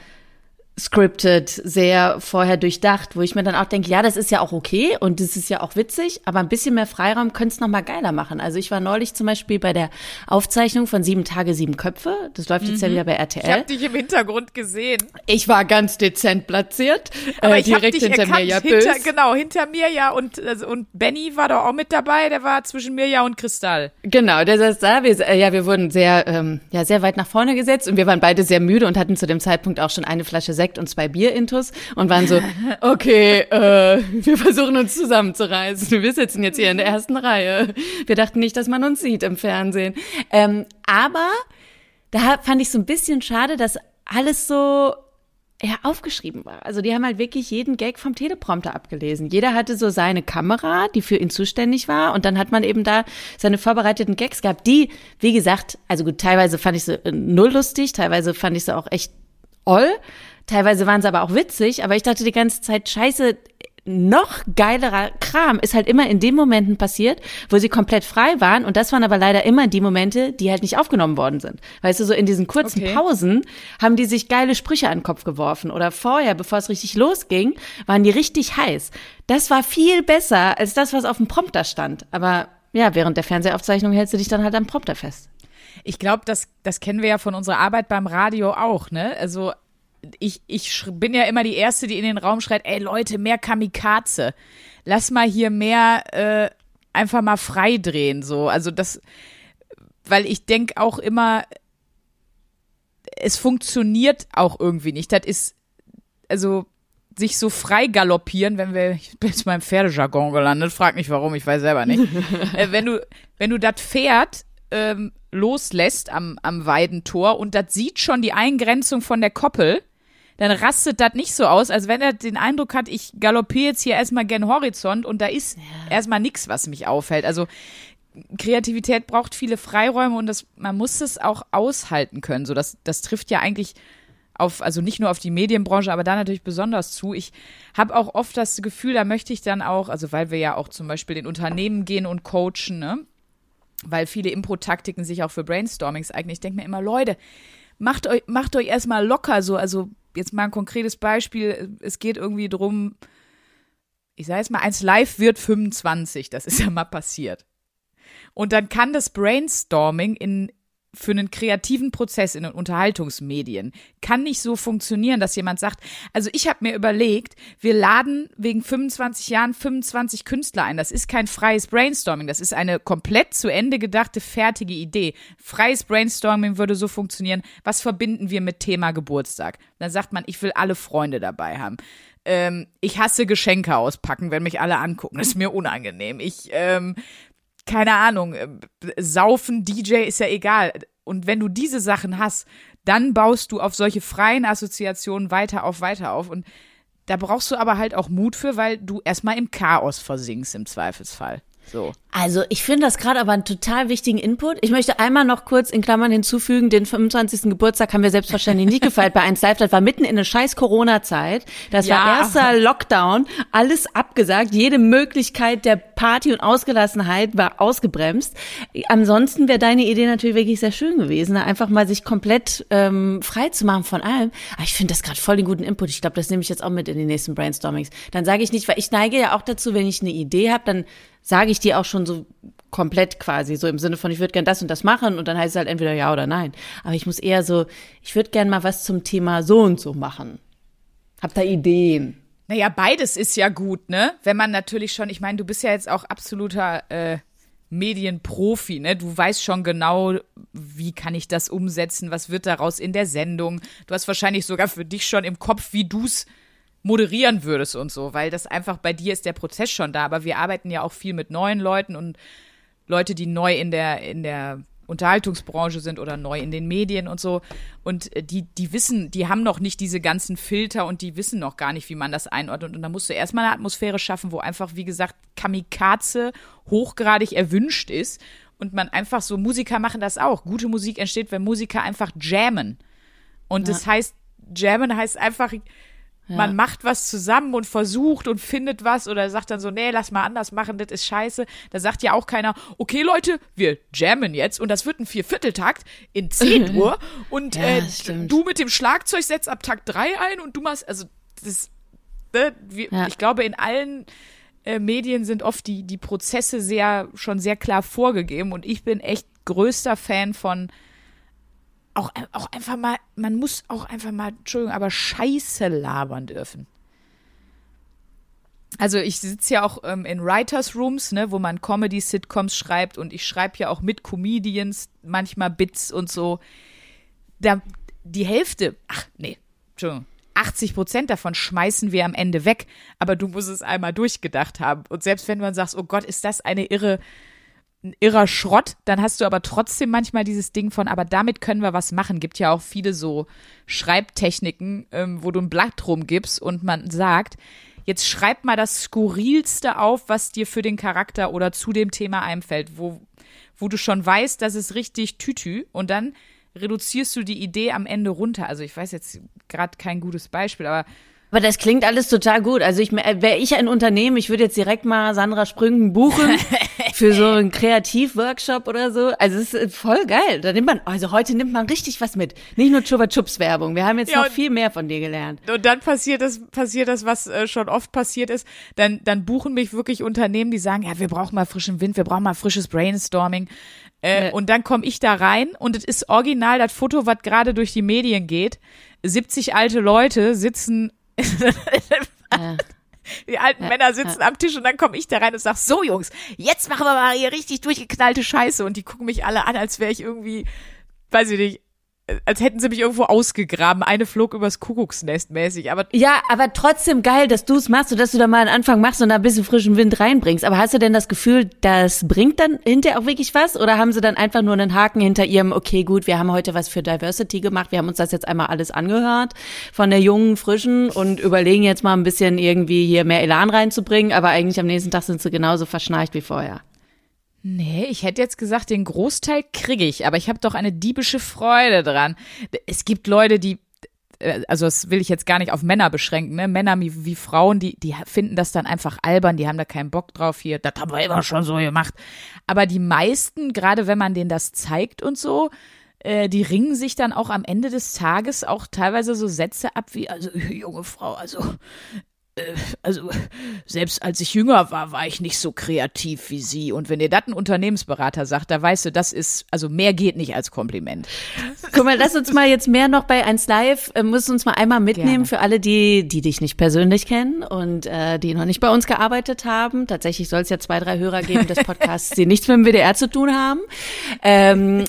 scripted, sehr vorher durchdacht, wo ich mir dann auch denke, ja, das ist ja auch okay und das ist ja auch witzig, aber ein bisschen mehr Freiraum könnte es noch mal geiler machen. Also ich war neulich zum Beispiel bei der Aufzeichnung von Sieben Tage, Sieben Köpfe. Das läuft jetzt ja wieder bei Ich RTL. habe dich im Hintergrund gesehen. Ich war ganz dezent platziert, Aber äh, ich direkt dich hinter erkannt, mir ja hinter. Genau, hinter mir ja und, also, und Benny war doch auch mit dabei, der war zwischen mir ja und Kristall. Genau, der saß da. Wir, äh, ja, wir wurden sehr, ähm, ja, sehr weit nach vorne gesetzt und wir waren beide sehr müde und hatten zu dem Zeitpunkt auch schon eine Flasche Sekt und zwei Bierintus und waren so, okay, äh, wir versuchen uns zusammenzureißen. Wir sitzen jetzt hier in der ersten Reihe. Wir dachten nicht, dass man uns sieht im Fernsehen. Ähm, aber da fand ich so ein bisschen schade, dass alles so ja, aufgeschrieben war. Also die haben halt wirklich jeden Gag vom Teleprompter abgelesen. Jeder hatte so seine Kamera, die für ihn zuständig war und dann hat man eben da seine vorbereiteten Gags gehabt, die, wie gesagt, also gut, teilweise fand ich sie äh, null lustig, teilweise fand ich sie auch echt oll. Teilweise waren sie aber auch witzig, aber ich dachte die ganze Zeit, scheiße, noch geilerer Kram ist halt immer in den Momenten passiert, wo sie komplett frei waren. Und das waren aber leider immer die Momente, die halt nicht aufgenommen worden sind. Weißt du, so in diesen kurzen Okay. Pausen haben die sich geile Sprüche an den Kopf geworfen. Oder vorher, bevor es richtig losging, waren die richtig heiß. Das war viel besser als das, was auf dem Prompter stand. Aber ja, während der Fernsehaufzeichnung hältst du dich dann halt am Prompter fest. Ich glaube, das, das kennen wir ja von unserer Arbeit beim Radio auch, ne? Also ich, ich bin ja immer die Erste, die in den Raum schreit, ey Leute, mehr Kamikaze. Lass mal hier mehr äh, einfach mal frei drehen, so. Also das, weil ich denke auch immer, es funktioniert auch irgendwie nicht. Das ist, also sich so frei galoppieren, wenn wir, ich bin jetzt mal im Pferdejargon gelandet, frag nicht warum, ich weiß selber nicht. äh, wenn du, wenn du das Pferd ähm, loslässt am, am Weidentor und das sieht schon die Eingrenzung von der Koppel, dann rastet das nicht so aus, als wenn er den Eindruck hat, ich galoppiere jetzt hier erstmal gen Horizont und da ist erstmal nichts, was mich aufhält. Also Kreativität braucht viele Freiräume und das, man muss es auch aushalten können. So, das, das trifft ja eigentlich auf, also nicht nur auf die Medienbranche, aber da natürlich besonders zu. Ich habe auch oft das Gefühl, da möchte ich dann auch, also weil wir ja auch zum Beispiel in Unternehmen gehen und coachen, ne? Weil viele Impro-Taktiken sich auch für Brainstormings eignen. Ich denke mir immer, Leute, macht euch, macht euch erstmal locker so. Also jetzt mal ein konkretes Beispiel. Es geht irgendwie drum, ich sage jetzt mal, eins live wird 25. Das ist ja mal passiert. Und dann kann das Brainstorming in, für einen kreativen Prozess in den Unterhaltungsmedien kann nicht so funktionieren, dass jemand sagt, also ich habe mir überlegt, wir laden wegen 25 Jahren 25 Künstler ein. Das ist kein freies Brainstorming, das ist eine komplett zu Ende gedachte, fertige Idee. Freies Brainstorming würde so funktionieren, was verbinden wir mit Thema Geburtstag? Dann sagt man, ich will alle Freunde dabei haben. Ähm, ich hasse Geschenke auspacken, wenn mich alle angucken. Das ist mir unangenehm. Ich ähm, keine Ahnung, äh, saufen, DJ ist ja egal. Und wenn du diese Sachen hast, dann baust du auf solche freien Assoziationen weiter auf, weiter auf. Und da brauchst du aber halt auch Mut für, weil du erstmal im Chaos versinkst im Zweifelsfall. So. Also ich finde das gerade aber einen total wichtigen Input. Ich möchte einmal noch kurz in Klammern hinzufügen, den 25. Geburtstag haben wir selbstverständlich nicht gefeiert bei 1 Live. Das war mitten in der scheiß Corona-Zeit. Das war Ja. erster Lockdown, alles abgesagt, jede Möglichkeit der Party und Ausgelassenheit war ausgebremst. Ansonsten wäre deine Idee natürlich wirklich sehr schön gewesen, da einfach mal sich komplett ähm, frei zu machen von allem. Aber ich finde das gerade voll den guten Input. Ich glaube, das nehme ich jetzt auch mit in die nächsten Brainstormings. Dann sage ich nicht, weil ich neige ja auch dazu, wenn ich eine Idee habe, dann sage ich die auch schon so komplett quasi, so im Sinne von, ich würde gern das und das machen und dann heißt es halt entweder ja oder nein. Aber ich muss eher so, ich würde gern mal was zum Thema so und so machen. Hab da Ideen. Naja, beides ist ja gut, ne? Wenn man natürlich schon, ich meine, du bist ja jetzt auch absoluter äh, Medienprofi, ne? Du weißt schon genau, wie kann ich das umsetzen, was wird daraus in der Sendung. Du hast wahrscheinlich sogar für dich schon im Kopf, wie du's moderieren würdest und so, weil das einfach bei dir ist der Prozess schon da. Aber wir arbeiten ja auch viel mit neuen Leuten und Leute, die neu in der, in der Unterhaltungsbranche sind oder neu in den Medien und so. Und äh, die, die wissen, die haben noch nicht diese ganzen Filter und die wissen noch gar nicht, wie man das einordnet. Und da musst du erstmal eine Atmosphäre schaffen, wo einfach, wie gesagt, Kamikaze hochgradig erwünscht ist. Und man einfach so, Musiker machen das auch. Gute Musik entsteht, wenn Musiker einfach jammen. Und das heißt, jammen heißt einfach, man macht was zusammen und versucht und findet was oder sagt dann so, nee, lass mal anders machen, das ist scheiße. Da sagt ja auch keiner, okay Leute, wir jammen jetzt und das wird ein Viervierteltakt in 10 Uhr und Ja, äh, du mit dem Schlagzeug setzt ab Takt 3 ein und du machst, also das, ne, wir, Ja. ich glaube in allen äh, Medien sind oft die, die Prozesse sehr, schon sehr klar vorgegeben und ich bin echt größter Fan von auch, auch einfach mal, man muss auch einfach mal, Entschuldigung, aber Scheiße labern dürfen. Also ich sitze ja auch ähm, in Writers Rooms, ne, wo man Comedy-Sitcoms schreibt und ich schreibe ja auch mit Comedians manchmal Bits und so. Da die Hälfte, ach nee, Entschuldigung, 80 Prozent davon schmeißen wir am Ende weg, aber du musst es einmal durchgedacht haben. Und selbst wenn du dann sagst, oh Gott, ist das eine irre, ein irrer Schrott, dann hast du aber trotzdem manchmal dieses Ding von, aber damit können wir was machen. Gibt ja auch viele so Schreibtechniken, ähm, wo du ein Blatt rumgibst und man sagt, jetzt schreib mal das Skurrilste auf, was dir für den Charakter oder zu dem Thema einfällt, wo, wo du schon weißt, das ist richtig Tütü und dann reduzierst du die Idee am Ende runter. Also ich weiß jetzt gerade kein gutes Beispiel, aber Aber das klingt alles total gut. Also ich wäre ich ein Unternehmen, ich würde jetzt direkt mal Sandra Sprüngen buchen für so einen Kreativworkshop oder so. Also es ist voll geil. Da nimmt man, also heute nimmt man richtig was mit. Nicht nur Chupa Chups Werbung. Wir haben jetzt Ja, noch und- viel mehr von dir gelernt. Und dann passiert das, passiert das, was äh, schon oft passiert ist. Dann, dann buchen mich wirklich Unternehmen, die sagen, ja, wir brauchen mal frischen Wind, wir brauchen mal frisches Brainstorming. Äh, Ja. Und dann komme ich da rein und es ist original das Foto, was gerade durch die Medien geht. 70 alte Leute sitzen, Ja. die alten Männer sitzen am Tisch und dann komme ich da rein und sag, so Jungs, jetzt machen wir mal hier richtig durchgeknallte Scheiße. Und die gucken mich alle an, als wäre ich irgendwie, weiß ich nicht, als hätten sie mich irgendwo ausgegraben. Eine flog übers Kuckucksnest mäßig. Aber Ja, aber trotzdem geil, dass du es machst und dass du da mal einen Anfang machst und da ein bisschen frischen Wind reinbringst. Aber hast du denn das Gefühl, das bringt dann hinterher auch wirklich was? Oder haben sie dann einfach nur einen Haken hinter ihrem, okay, gut, wir haben heute was für Diversity gemacht, wir haben uns das jetzt einmal alles angehört von der jungen, frischen und überlegen jetzt mal ein bisschen irgendwie hier mehr Elan reinzubringen, aber eigentlich am nächsten Tag sind sie genauso verschnarcht wie vorher. Nee, ich hätte jetzt gesagt, den Großteil kriege ich, aber ich habe doch eine diebische Freude dran. Es gibt Leute, die, äh, also das will ich jetzt gar nicht auf Männer beschränken, ne? Männer wie, wie Frauen, die, die finden das dann einfach albern, die haben da keinen Bock drauf hier, das haben wir immer schon so gemacht. Aber die meisten, gerade wenn man denen das zeigt und so, äh, die ringen sich dann auch am Ende des Tages auch teilweise so Sätze ab wie, also junge Frau, also also selbst als ich jünger war, war ich nicht so kreativ wie Sie. Und wenn dir das ein Unternehmensberater sagt, da weißt du, das ist, also mehr geht nicht als Kompliment. Guck mal, lass uns mal jetzt mehr noch bei 1 Live, äh, musst uns mal einmal mitnehmen Gerne. für alle, die, die dich nicht persönlich kennen und äh, die noch nicht bei uns gearbeitet haben. Tatsächlich soll es ja zwei, drei Hörer geben des Podcasts, die nichts mit dem WDR zu tun haben. Ähm,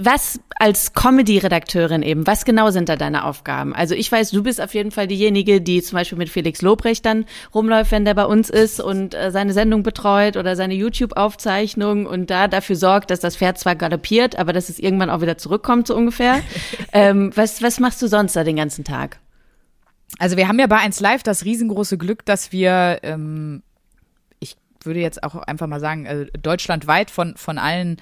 was als Comedy-Redakteurin eben, was genau sind da deine Aufgaben? Also ich weiß, du bist auf jeden Fall diejenige, die zum Beispiel mit Felix Lobrecht dann rumläuft, wenn der bei uns ist und äh, seine Sendung betreut oder seine YouTube-Aufzeichnung und da dafür sorgt, dass das Pferd zwar galoppiert, aber dass es irgendwann auch wieder zurückkommt, so ungefähr. ähm, was, was machst du sonst da den ganzen Tag? Also wir haben ja bei 1 Live das riesengroße Glück, dass wir, ähm, ich würde jetzt auch einfach mal sagen, äh, deutschlandweit von, von allen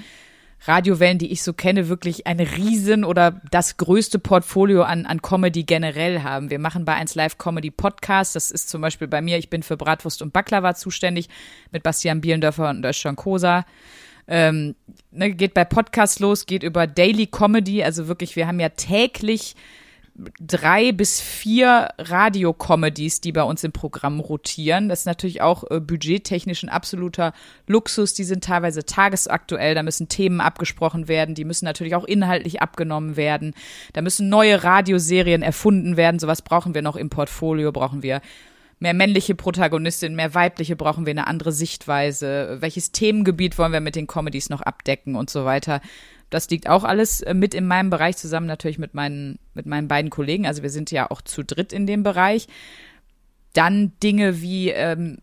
Radiowellen, die ich so kenne, wirklich ein Riesen oder das größte Portfolio an, an Comedy generell haben. Wir machen bei 1 Live Comedy Podcast. Das ist zum Beispiel bei mir, ich bin für Bratwurst und Baklava zuständig mit Bastian Bielendörfer und Özcan Kosa. Ähm, ne, geht bei Podcast los, geht über Daily Comedy. Also wirklich, wir haben ja täglich drei bis vier Radio-Comedies, die bei uns im Programm rotieren. Das ist natürlich auch äh, budgettechnisch ein absoluter Luxus. Die sind teilweise tagesaktuell, da müssen Themen abgesprochen werden, die müssen natürlich auch inhaltlich abgenommen werden. Da müssen neue Radioserien erfunden werden. Sowas brauchen wir noch im Portfolio, brauchen wir mehr männliche Protagonistin, mehr weibliche, brauchen wir eine andere Sichtweise. Welches Themengebiet wollen wir mit den Comedies noch abdecken und so weiter. Das liegt auch alles äh, mit in meinem Bereich zusammen, natürlich mit meinen, mit meinen beiden Kollegen. Also wir sind ja auch zu dritt in dem Bereich. Dann Dinge wie ähm,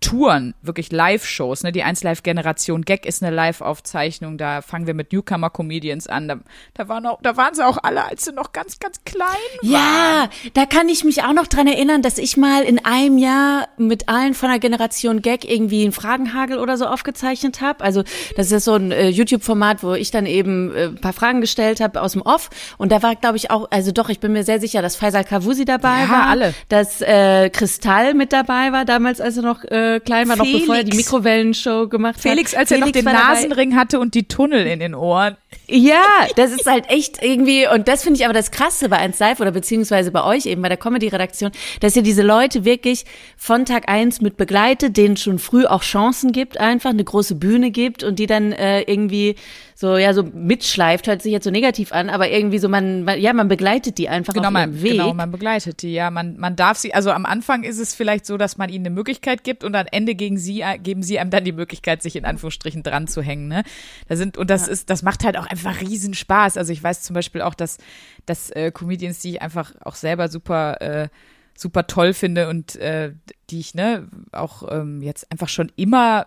Touren, wirklich Live-Shows. Ne? Die 1 Live-Generation Gag ist eine Live-Aufzeichnung. Da fangen wir mit Newcomer-Comedians an. Da, da, waren auch, da waren sie auch alle, als sie noch ganz, ganz klein waren. Ja, da kann ich mich auch noch dran erinnern, dass ich mal in einem Jahr mit allen von der Generation Gag irgendwie einen Fragenhagel oder so aufgezeichnet habe. Also das ist so ein äh, YouTube-Format, wo ich dann eben äh, ein paar Fragen gestellt habe aus dem Off. Und da war, glaube ich, auch, also doch, ich bin mir sehr sicher, dass Faisal Kavusi dabei Ja, war. alle. Dass äh, Kristall mit dabei war, damals, als er noch äh, klein war, noch bevor er die Felix. Mikrowellenshow gemacht hat. Felix, als er noch den. Nasenring hatte und die Tunnel in den Ohren. Ja, das ist halt echt irgendwie, und das finde ich aber das Krasse bei 1 Live oder beziehungsweise bei euch eben, bei der Comedy-Redaktion, dass ihr diese Leute wirklich von Tag eins mit begleitet, denen schon früh auch Chancen gibt, einfach eine große Bühne gibt und die dann äh, irgendwie so, ja, so mitschleift, hört sich jetzt so negativ an, aber irgendwie so, man, man ja, man begleitet die einfach Genau, auf man, ihrem Weg. genau, man begleitet die, ja. Man, man darf sie, also am Anfang ist es vielleicht so, dass man ihnen eine Möglichkeit gibt und am Ende gegen sie, geben sie einem dann die Möglichkeit, sich in Anführungsstrichen dran zu hängen, ne? Da sind, und das ist, das macht halt auch einfach riesen Spaß. Also ich weiß zum Beispiel auch, dass, dass äh, Comedians, die ich einfach auch selber super, äh, super toll finde und äh, die ich, ne, auch ähm, jetzt einfach schon immer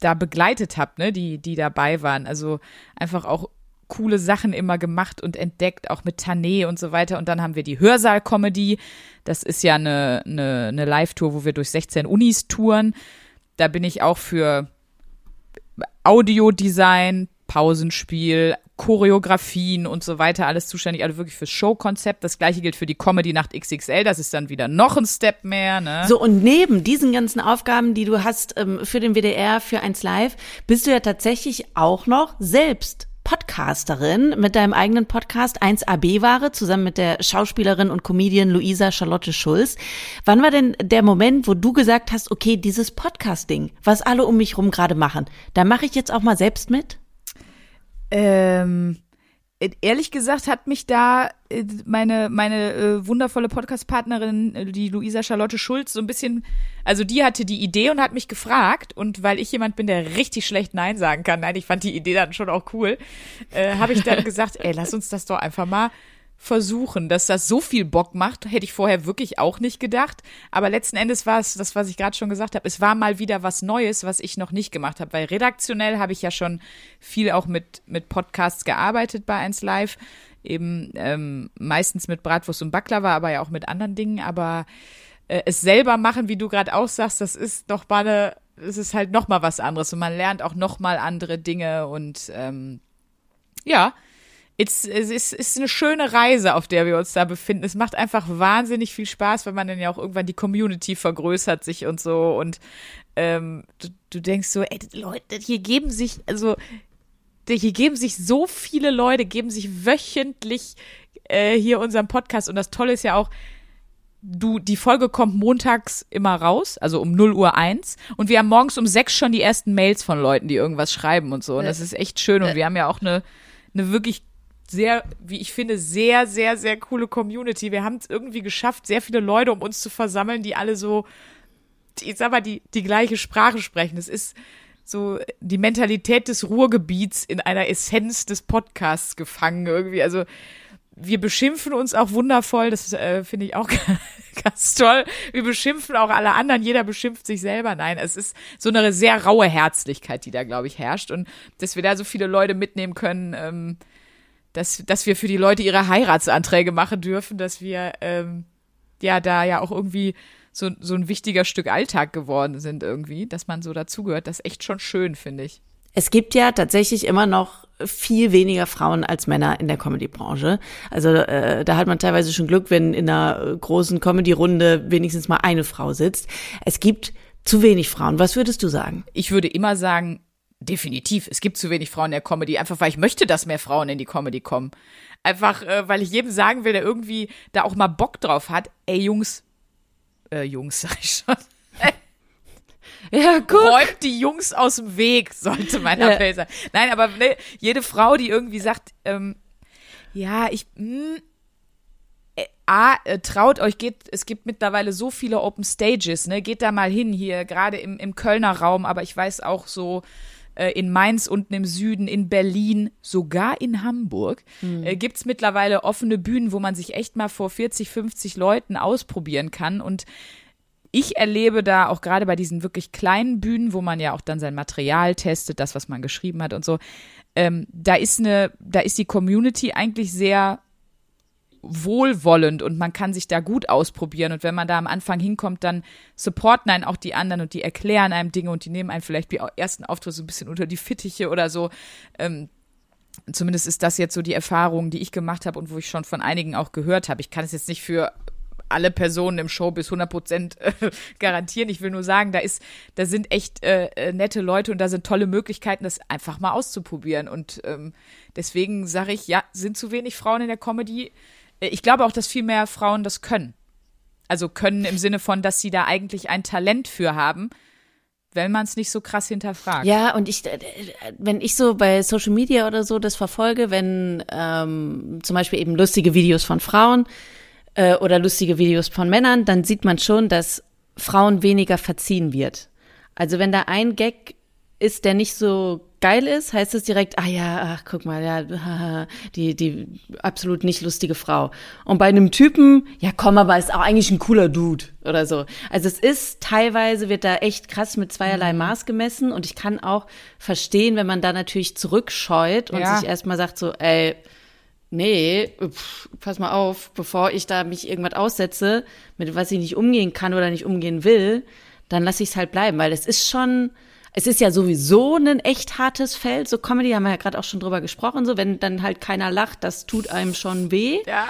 da begleitet habe, ne, die, die dabei waren. Also einfach auch coole Sachen immer gemacht und entdeckt, auch mit Tané und so weiter. Und dann haben wir die Hörsaal-Comedy. Das ist ja eine, eine, eine Live-Tour, wo wir durch 16 Unis touren. Da bin ich auch für Audiodesign, Pausenspiel, Choreografien und so weiter alles zuständig, also wirklich fürs Showkonzept. Das gleiche gilt für die Comedy Nacht XXL, das ist dann wieder noch ein Step mehr, ne? So, und neben diesen ganzen Aufgaben, die du hast ähm, für den WDR, für 1 Live, bist du ja tatsächlich auch noch selbst Podcasterin mit deinem eigenen Podcast 1AB-Ware zusammen mit der Schauspielerin und Comedian Luisa Charlotte Schulz. Wann war denn der Moment, wo du gesagt hast, okay, dieses Podcasting, was alle um mich rum gerade machen, da mache ich jetzt auch mal selbst mit? Ähm, ehrlich gesagt hat mich da äh, meine meine äh, wundervolle Podcast-Partnerin, äh, die Luisa Charlotte Schulz, so ein bisschen, also die hatte die Idee und hat mich gefragt und weil ich jemand bin, der richtig schlecht Nein sagen kann, nein, ich fand die Idee dann schon auch cool, äh, habe ich dann gesagt, ey, lass uns das doch einfach mal versuchen, dass das so viel Bock macht, hätte ich vorher wirklich auch nicht gedacht. Aber letzten Endes war es das, was ich gerade schon gesagt habe. Es war mal wieder was Neues, was ich noch nicht gemacht habe, weil redaktionell habe ich ja schon viel auch mit mit Podcasts gearbeitet bei 1 Live, eben ähm, meistens mit Bratwurst und Baklava, aber ja auch mit anderen Dingen. Aber äh, es selber machen, wie du gerade auch sagst, das ist noch mal eine, es ist halt noch mal was anderes und man lernt auch noch mal andere Dinge und ähm, ja, es ist, ist eine schöne Reise, auf der wir uns da befinden. Es macht einfach wahnsinnig viel Spaß, wenn man dann ja auch irgendwann die Community vergrößert sich und so. Und ähm, du, du denkst so, ey, Leute, hier geben sich, also hier geben sich so viele Leute, geben sich wöchentlich äh, hier unseren Podcast. Und das Tolle ist ja auch, du, die Folge kommt montags immer raus, also um 0 Uhr eins. Und wir haben morgens um sechs schon die ersten Mails von Leuten, die irgendwas schreiben und so. Und das ist echt schön. Und wir haben ja auch eine, eine wirklich sehr, wie ich finde, sehr, sehr, sehr coole Community. Wir haben es irgendwie geschafft, sehr viele Leute um uns zu versammeln, die alle so, ich sag mal, die, die gleiche Sprache sprechen. Es ist so die Mentalität des Ruhrgebiets in einer Essenz des Podcasts gefangen irgendwie. Also wir beschimpfen uns auch wundervoll, das äh, finde ich auch ganz toll. Wir beschimpfen auch alle anderen, jeder beschimpft sich selber. Nein, es ist so eine sehr raue Herzlichkeit, die da, glaube ich, herrscht. Und dass wir da so viele Leute mitnehmen können, ähm, dass, dass wir für die Leute ihre Heiratsanträge machen dürfen, dass wir ähm, ja da ja auch irgendwie so, so ein wichtiger Stück Alltag geworden sind irgendwie, dass man so dazugehört. Das ist echt schon schön, finde ich. Es gibt ja tatsächlich immer noch viel weniger Frauen als Männer in der Comedy-Branche. Also äh, da hat man teilweise schon Glück, wenn in einer großen Comedy-Runde wenigstens mal eine Frau sitzt. Es gibt zu wenig Frauen. Was würdest du sagen? Ich würde immer sagen, Definitiv. Es gibt zu wenig Frauen in der Comedy, einfach weil ich möchte, dass mehr Frauen in die Comedy kommen. Einfach, äh, weil ich jedem sagen will, der irgendwie da auch mal Bock drauf hat. Ey, Jungs, äh, Jungs, sag ich schon. Ja, guck. Räumt die Jungs aus dem Weg, sollte mein Appell ja. sein. Nein, aber ne, jede Frau, die irgendwie sagt, ähm, ja, ich, mh, hm, äh, A, äh, traut euch, geht, es gibt mittlerweile so viele Open Stages, ne, geht da mal hin hier, gerade im, im Kölner Raum, aber ich weiß auch so, äh, in Mainz unten im Süden, in Berlin, sogar in Hamburg, mhm. äh, gibt es mittlerweile offene Bühnen, wo man sich echt mal vor 40, 50 Leuten ausprobieren kann. Und ich erlebe da auch gerade bei diesen wirklich kleinen Bühnen, wo man ja auch dann sein Material testet, das, was man geschrieben hat und so, ähm, da ist eine, da ist die Community eigentlich sehr wohlwollend und man kann sich da gut ausprobieren. Und wenn man da am Anfang hinkommt, dann supporten einen auch die anderen und die erklären einem Dinge und die nehmen einen vielleicht wie ersten Auftritt so ein bisschen unter die Fittiche oder so. Ähm, zumindest ist das jetzt so die Erfahrung, die ich gemacht habe und wo ich schon von einigen auch gehört habe. Ich kann es jetzt nicht für alle Personen im Show bis 100 Prozent äh, garantieren. Ich will nur sagen, da ist, da sind echt äh, äh, nette Leute und da sind tolle Möglichkeiten, das einfach mal auszuprobieren. Und ähm, deswegen sage ich, ja, sind zu wenig Frauen in der Comedy. Äh, ich glaube auch, dass viel mehr Frauen das können. Also können im Sinne von, dass sie da eigentlich ein Talent für haben, wenn man es nicht so krass hinterfragt. Ja, und ich, äh, wenn ich so bei Social Media oder so das verfolge, wenn ähm, zum Beispiel eben lustige Videos von Frauen äh, oder lustige Videos von Männern, dann sieht man schon, dass Frauen weniger verziehen wird. Also wenn da ein Gag ist, der nicht so geil ist, heißt es direkt, ah ja, ach, guck mal, ja, die, die absolut nicht lustige Frau. Und bei einem Typen, ja komm, aber ist auch eigentlich ein cooler Dude oder so. Also es ist teilweise wird da echt krass mit zweierlei mhm. Maß gemessen und ich kann auch verstehen, wenn man da natürlich zurückscheut und ja. sich erstmal sagt so, ey, nee, pff, pass mal auf, bevor ich da mich irgendwas aussetze, mit was ich nicht umgehen kann oder nicht umgehen will, dann lasse ich es halt bleiben, weil es ist schon, es ist ja sowieso ein echt hartes Feld. So Comedy haben wir ja gerade auch schon drüber gesprochen. So, wenn dann halt keiner lacht, das tut einem schon weh. Ja.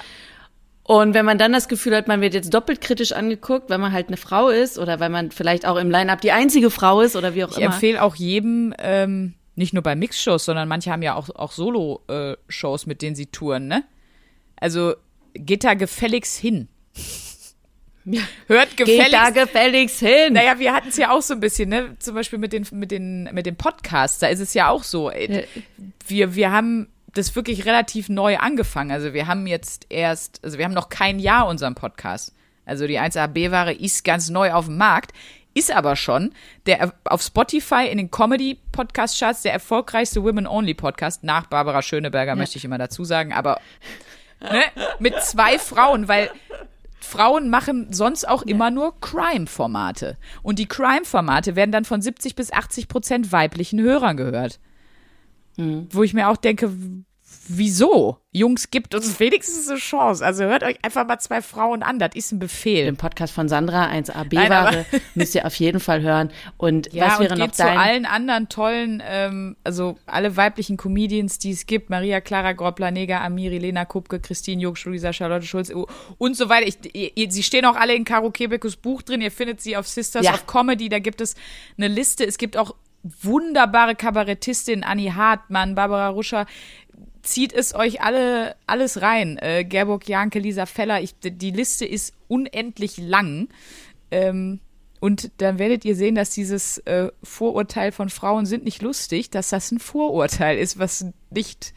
Und wenn man dann das Gefühl hat, man wird jetzt doppelt kritisch angeguckt, weil man halt eine Frau ist oder weil man vielleicht auch im Line-Up die einzige Frau ist oder wie auch Ich immer. empfehle auch jedem, ähm, nicht nur bei Mixshows, sondern manche haben ja auch, auch Solo-Shows, mit denen sie touren, ne? Also geht da gefälligst hin. Hört gefälligst. Geht da gefälligst hin. Naja, wir hatten es ja auch so ein bisschen, ne? Zum Beispiel mit den, mit den, mit den Podcasts, da ist es ja auch so. ey, Wir, wir haben das wirklich relativ neu angefangen. Also wir haben jetzt erst, also wir haben noch kein Jahr unseren Podcast. Also die 1AB-Ware ist ganz neu auf dem Markt, ist aber schon der auf Spotify in den Comedy-Podcast-Charts der erfolgreichste Women-Only-Podcast nach Barbara Schöneberger, möchte ich immer dazu sagen, aber ne, mit zwei Frauen, weil Frauen machen sonst auch immer nur Crime-Formate. Und die Crime-Formate werden dann von 70 bis 80 Prozent weiblichen Hörern gehört. Wo ich mir auch denke, wieso? Jungs, gibt uns wenigstens eine Chance. Also hört euch einfach mal zwei Frauen an. Das ist ein Befehl. Den Podcast von Sandra, Nein, 1AB-Ware, aber- müsst ihr auf jeden Fall hören. Und Ja, was wäre und noch geht zu dein... allen anderen tollen, ähm, also alle weiblichen Comedians, die es gibt, Maria Clara Groppler, Neger, Amiri, Lena Kupke, Christine Jogsch, Luisa, Charlotte Schulz und so weiter. Ich, ihr, sie stehen auch alle in Caro Kebekes Buch drin. Ihr findet sie auf Sisters Ja. of Comedy. Da gibt es eine Liste. Es gibt auch wunderbare Kabarettistinnen, Annie Hartmann, Barbara Ruscher. Zieht es euch alle alles rein. Äh, Gerburg Janke, Lisa Feller. Ich, die Liste ist unendlich lang. Ähm, und dann werdet ihr sehen, dass dieses äh, Vorurteil von Frauen sind nicht lustig, dass das ein Vorurteil ist, was nicht,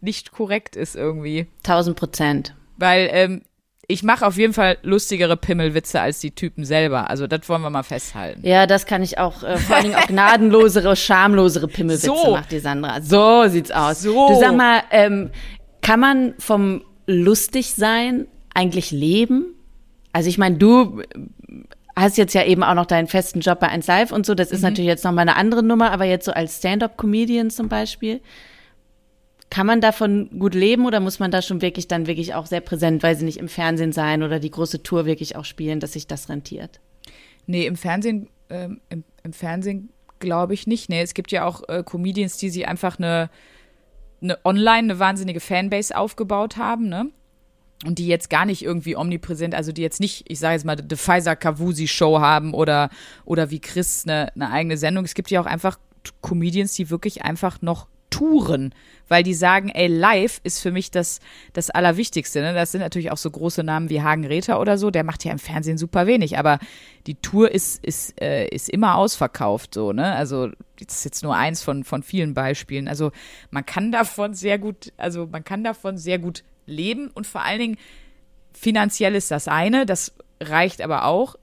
nicht korrekt ist irgendwie. 1000 Prozent. Weil ähm, ich mache auf jeden Fall lustigere Pimmelwitze als die Typen selber. Also das wollen wir mal festhalten. Ja, das kann ich auch, äh, vor allen Dingen auch gnadenlosere, schamlosere Pimmelwitze So. macht die Sandra. So sieht's aus. So. Du sag mal, ähm, kann man vom lustig sein eigentlich leben? Also ich meine, du äh, hast jetzt ja eben auch noch deinen festen Job bei 1 Live und so. Das ist Mhm. natürlich jetzt nochmal eine andere Nummer, aber jetzt so als Stand-up-Comedian zum Beispiel. Kann man davon gut leben oder muss man da schon wirklich dann wirklich auch sehr präsent, weil sie nicht im Fernsehen sein oder die große Tour wirklich auch spielen, dass sich das rentiert? Nee, im Fernsehen, ähm, im, im Fernsehen glaube ich nicht. Nee, es gibt ja auch äh, Comedians, die sich einfach eine, eine online eine wahnsinnige Fanbase aufgebaut haben, ne? Und die jetzt gar nicht irgendwie omnipräsent, also die jetzt nicht, ich sage jetzt mal, The Pfizer Kavusi Show haben oder, oder wie Chris eine, eine eigene Sendung. Es gibt ja auch einfach Comedians, die wirklich einfach noch touren, weil die sagen, ey, live ist für mich das, das Allerwichtigste. Ne? Das sind natürlich auch so große Namen wie Hagen Räther oder so, der macht ja im Fernsehen super wenig, aber die Tour ist, ist, äh, ist immer ausverkauft, so, ne? Also, das ist jetzt nur eins von, von vielen Beispielen. Also, man kann davon sehr gut, also man kann davon sehr gut leben und vor allen Dingen finanziell ist das eine, das reicht aber auch.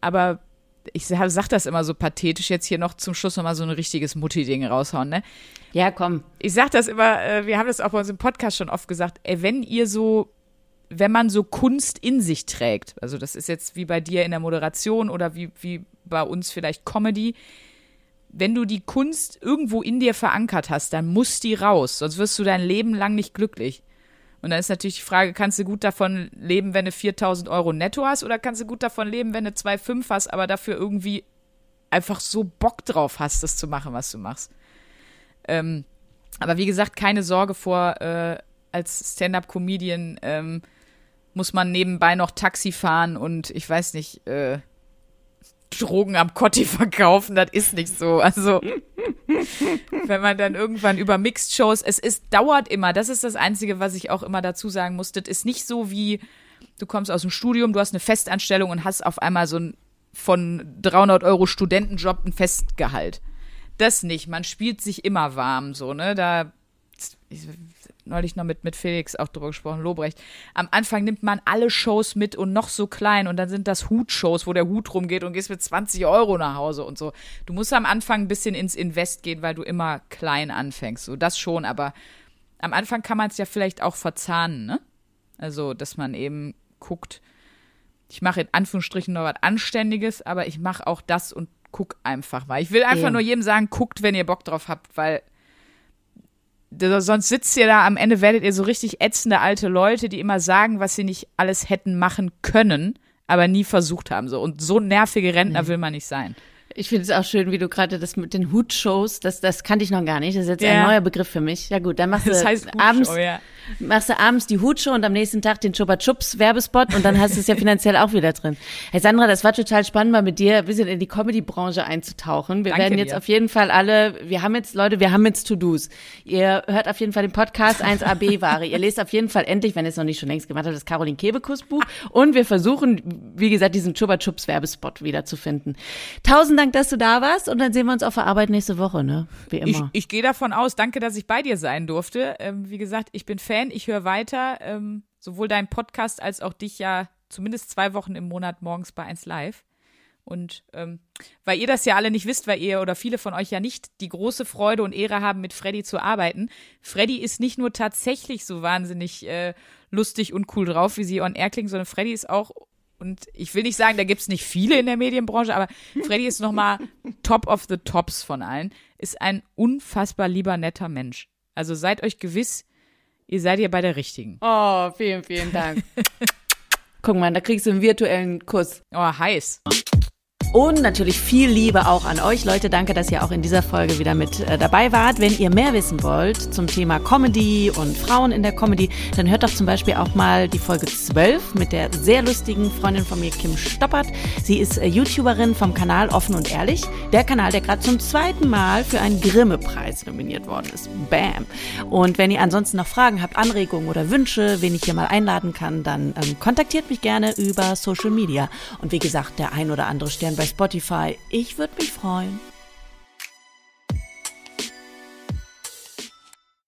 Aber ich sag, sag das immer so pathetisch, jetzt hier noch zum Schluss nochmal so ein richtiges Mutti-Ding raushauen, ne? Ja, komm. Ich sag das immer, äh, wir haben das auch bei uns im Podcast schon oft gesagt, ey, wenn ihr so, wenn man so Kunst in sich trägt, also das ist jetzt wie bei dir in der Moderation oder wie, wie bei uns vielleicht Comedy, wenn du die Kunst irgendwo in dir verankert hast, dann muss die raus, sonst wirst du dein Leben lang nicht glücklich. Und dann ist natürlich die Frage, kannst du gut davon leben, wenn du 4000 Euro netto hast oder kannst du gut davon leben, wenn du 2,5 hast, aber dafür irgendwie einfach so Bock drauf hast, das zu machen, was du machst. Ähm, aber wie gesagt, keine Sorge vor, äh, als Stand-up-Comedian ähm, muss man nebenbei noch Taxi fahren und ich weiß nicht, äh, Drogen am Kotti verkaufen, das ist nicht so. Also, wenn man dann irgendwann über Mixed-Shows, es ist, dauert immer, das ist das Einzige, was ich auch immer dazu sagen muss, das ist nicht so wie, du kommst aus dem Studium, du hast eine Festanstellung und hast auf einmal so ein von 300 Euro Studentenjob ein Festgehalt. Das nicht, man spielt sich immer warm, so, ne, da, neulich noch mit, mit Felix auch drüber gesprochen, Lobrecht. Am Anfang nimmt man alle Shows mit und noch so klein und dann sind das Hutshows, wo der Hut rumgeht und gehst mit 20 Euro nach Hause und so. Du musst am Anfang ein bisschen ins Invest gehen, weil du immer klein anfängst. So, das schon, aber am Anfang kann man es ja vielleicht auch verzahnen, ne? Also, dass man eben guckt, ich mache in Anführungsstrichen noch was Anständiges, aber ich mache auch das und guck einfach mal. Ich will einfach Eben. nur jedem sagen, guckt, wenn ihr Bock drauf habt, weil sonst sitzt ihr da, am Ende werdet ihr so richtig ätzende alte Leute, die immer sagen, was sie nicht alles hätten machen können, aber nie versucht haben. So. Und so nervige Rentner will man nicht sein. Ich finde es auch schön, wie du gerade das mit den Hutshows, das, das kannte ich noch gar nicht. Das ist jetzt ja. ein neuer Begriff für mich. Ja gut, dann machst du das heißt abends, ja. machst du abends die Hutshow und am nächsten Tag den Chupa Chups Werbespot und dann hast du es ja finanziell auch wieder drin. Hey Sandra, das war total spannend, mal mit dir ein bisschen in die Comedy-Branche einzutauchen. Wir Danke werden jetzt dir. auf jeden Fall alle, wir haben jetzt, Leute, wir haben jetzt To-Dos. Ihr hört auf jeden Fall den Podcast 1AB-Ware. ihr lest auf jeden Fall endlich, wenn ihr es noch nicht schon längst gemacht habt, das Caroline Kebekus Buch. Und wir versuchen, wie gesagt, diesen Chupa Chups Werbespot wiederzufinden. Tausend Dank, dass du da warst und dann sehen wir uns auf der Arbeit nächste Woche, ne? Wie immer. Ich, ich gehe davon aus, danke, dass ich bei dir sein durfte. Ähm, wie gesagt, ich bin Fan, ich höre weiter, ähm, sowohl deinen Podcast als auch dich ja zumindest zwei Wochen im Monat morgens bei 1 Live. Und ähm, weil ihr das ja alle nicht wisst, weil ihr oder viele von euch ja nicht die große Freude und Ehre haben, mit Freddy zu arbeiten. Freddy ist nicht nur tatsächlich so wahnsinnig äh, lustig und cool drauf, wie sie on air klingt, sondern Freddy ist auch und ich will nicht sagen, da gibt's nicht viele in der Medienbranche, aber Freddy ist nochmal top of the tops von allen. Ist ein unfassbar lieber, netter Mensch. Also seid euch gewiss, ihr seid ihr bei der Richtigen. Oh, vielen, vielen Dank. Guck mal, da kriegst du einen virtuellen Kuss. Oh, heiß. Und natürlich viel Liebe auch an euch, Leute. Danke, dass ihr auch in dieser Folge wieder mit äh, dabei wart. Wenn ihr mehr wissen wollt zum Thema Comedy und Frauen in der Comedy, dann hört doch zum Beispiel auch mal die Folge 12 mit der sehr lustigen Freundin von mir, Kim Stoppert. Sie ist äh, YouTuberin vom Kanal Offen und Ehrlich. Der Kanal, der gerade zum zweiten Mal für einen Grimme-Preis nominiert worden ist. Bam! Und wenn ihr ansonsten noch Fragen habt, Anregungen oder Wünsche, wen ich hier mal einladen kann, dann ähm, kontaktiert mich gerne über Social Media. Und wie gesagt, der ein oder andere Stern bei Spotify. Ich würde mich freuen.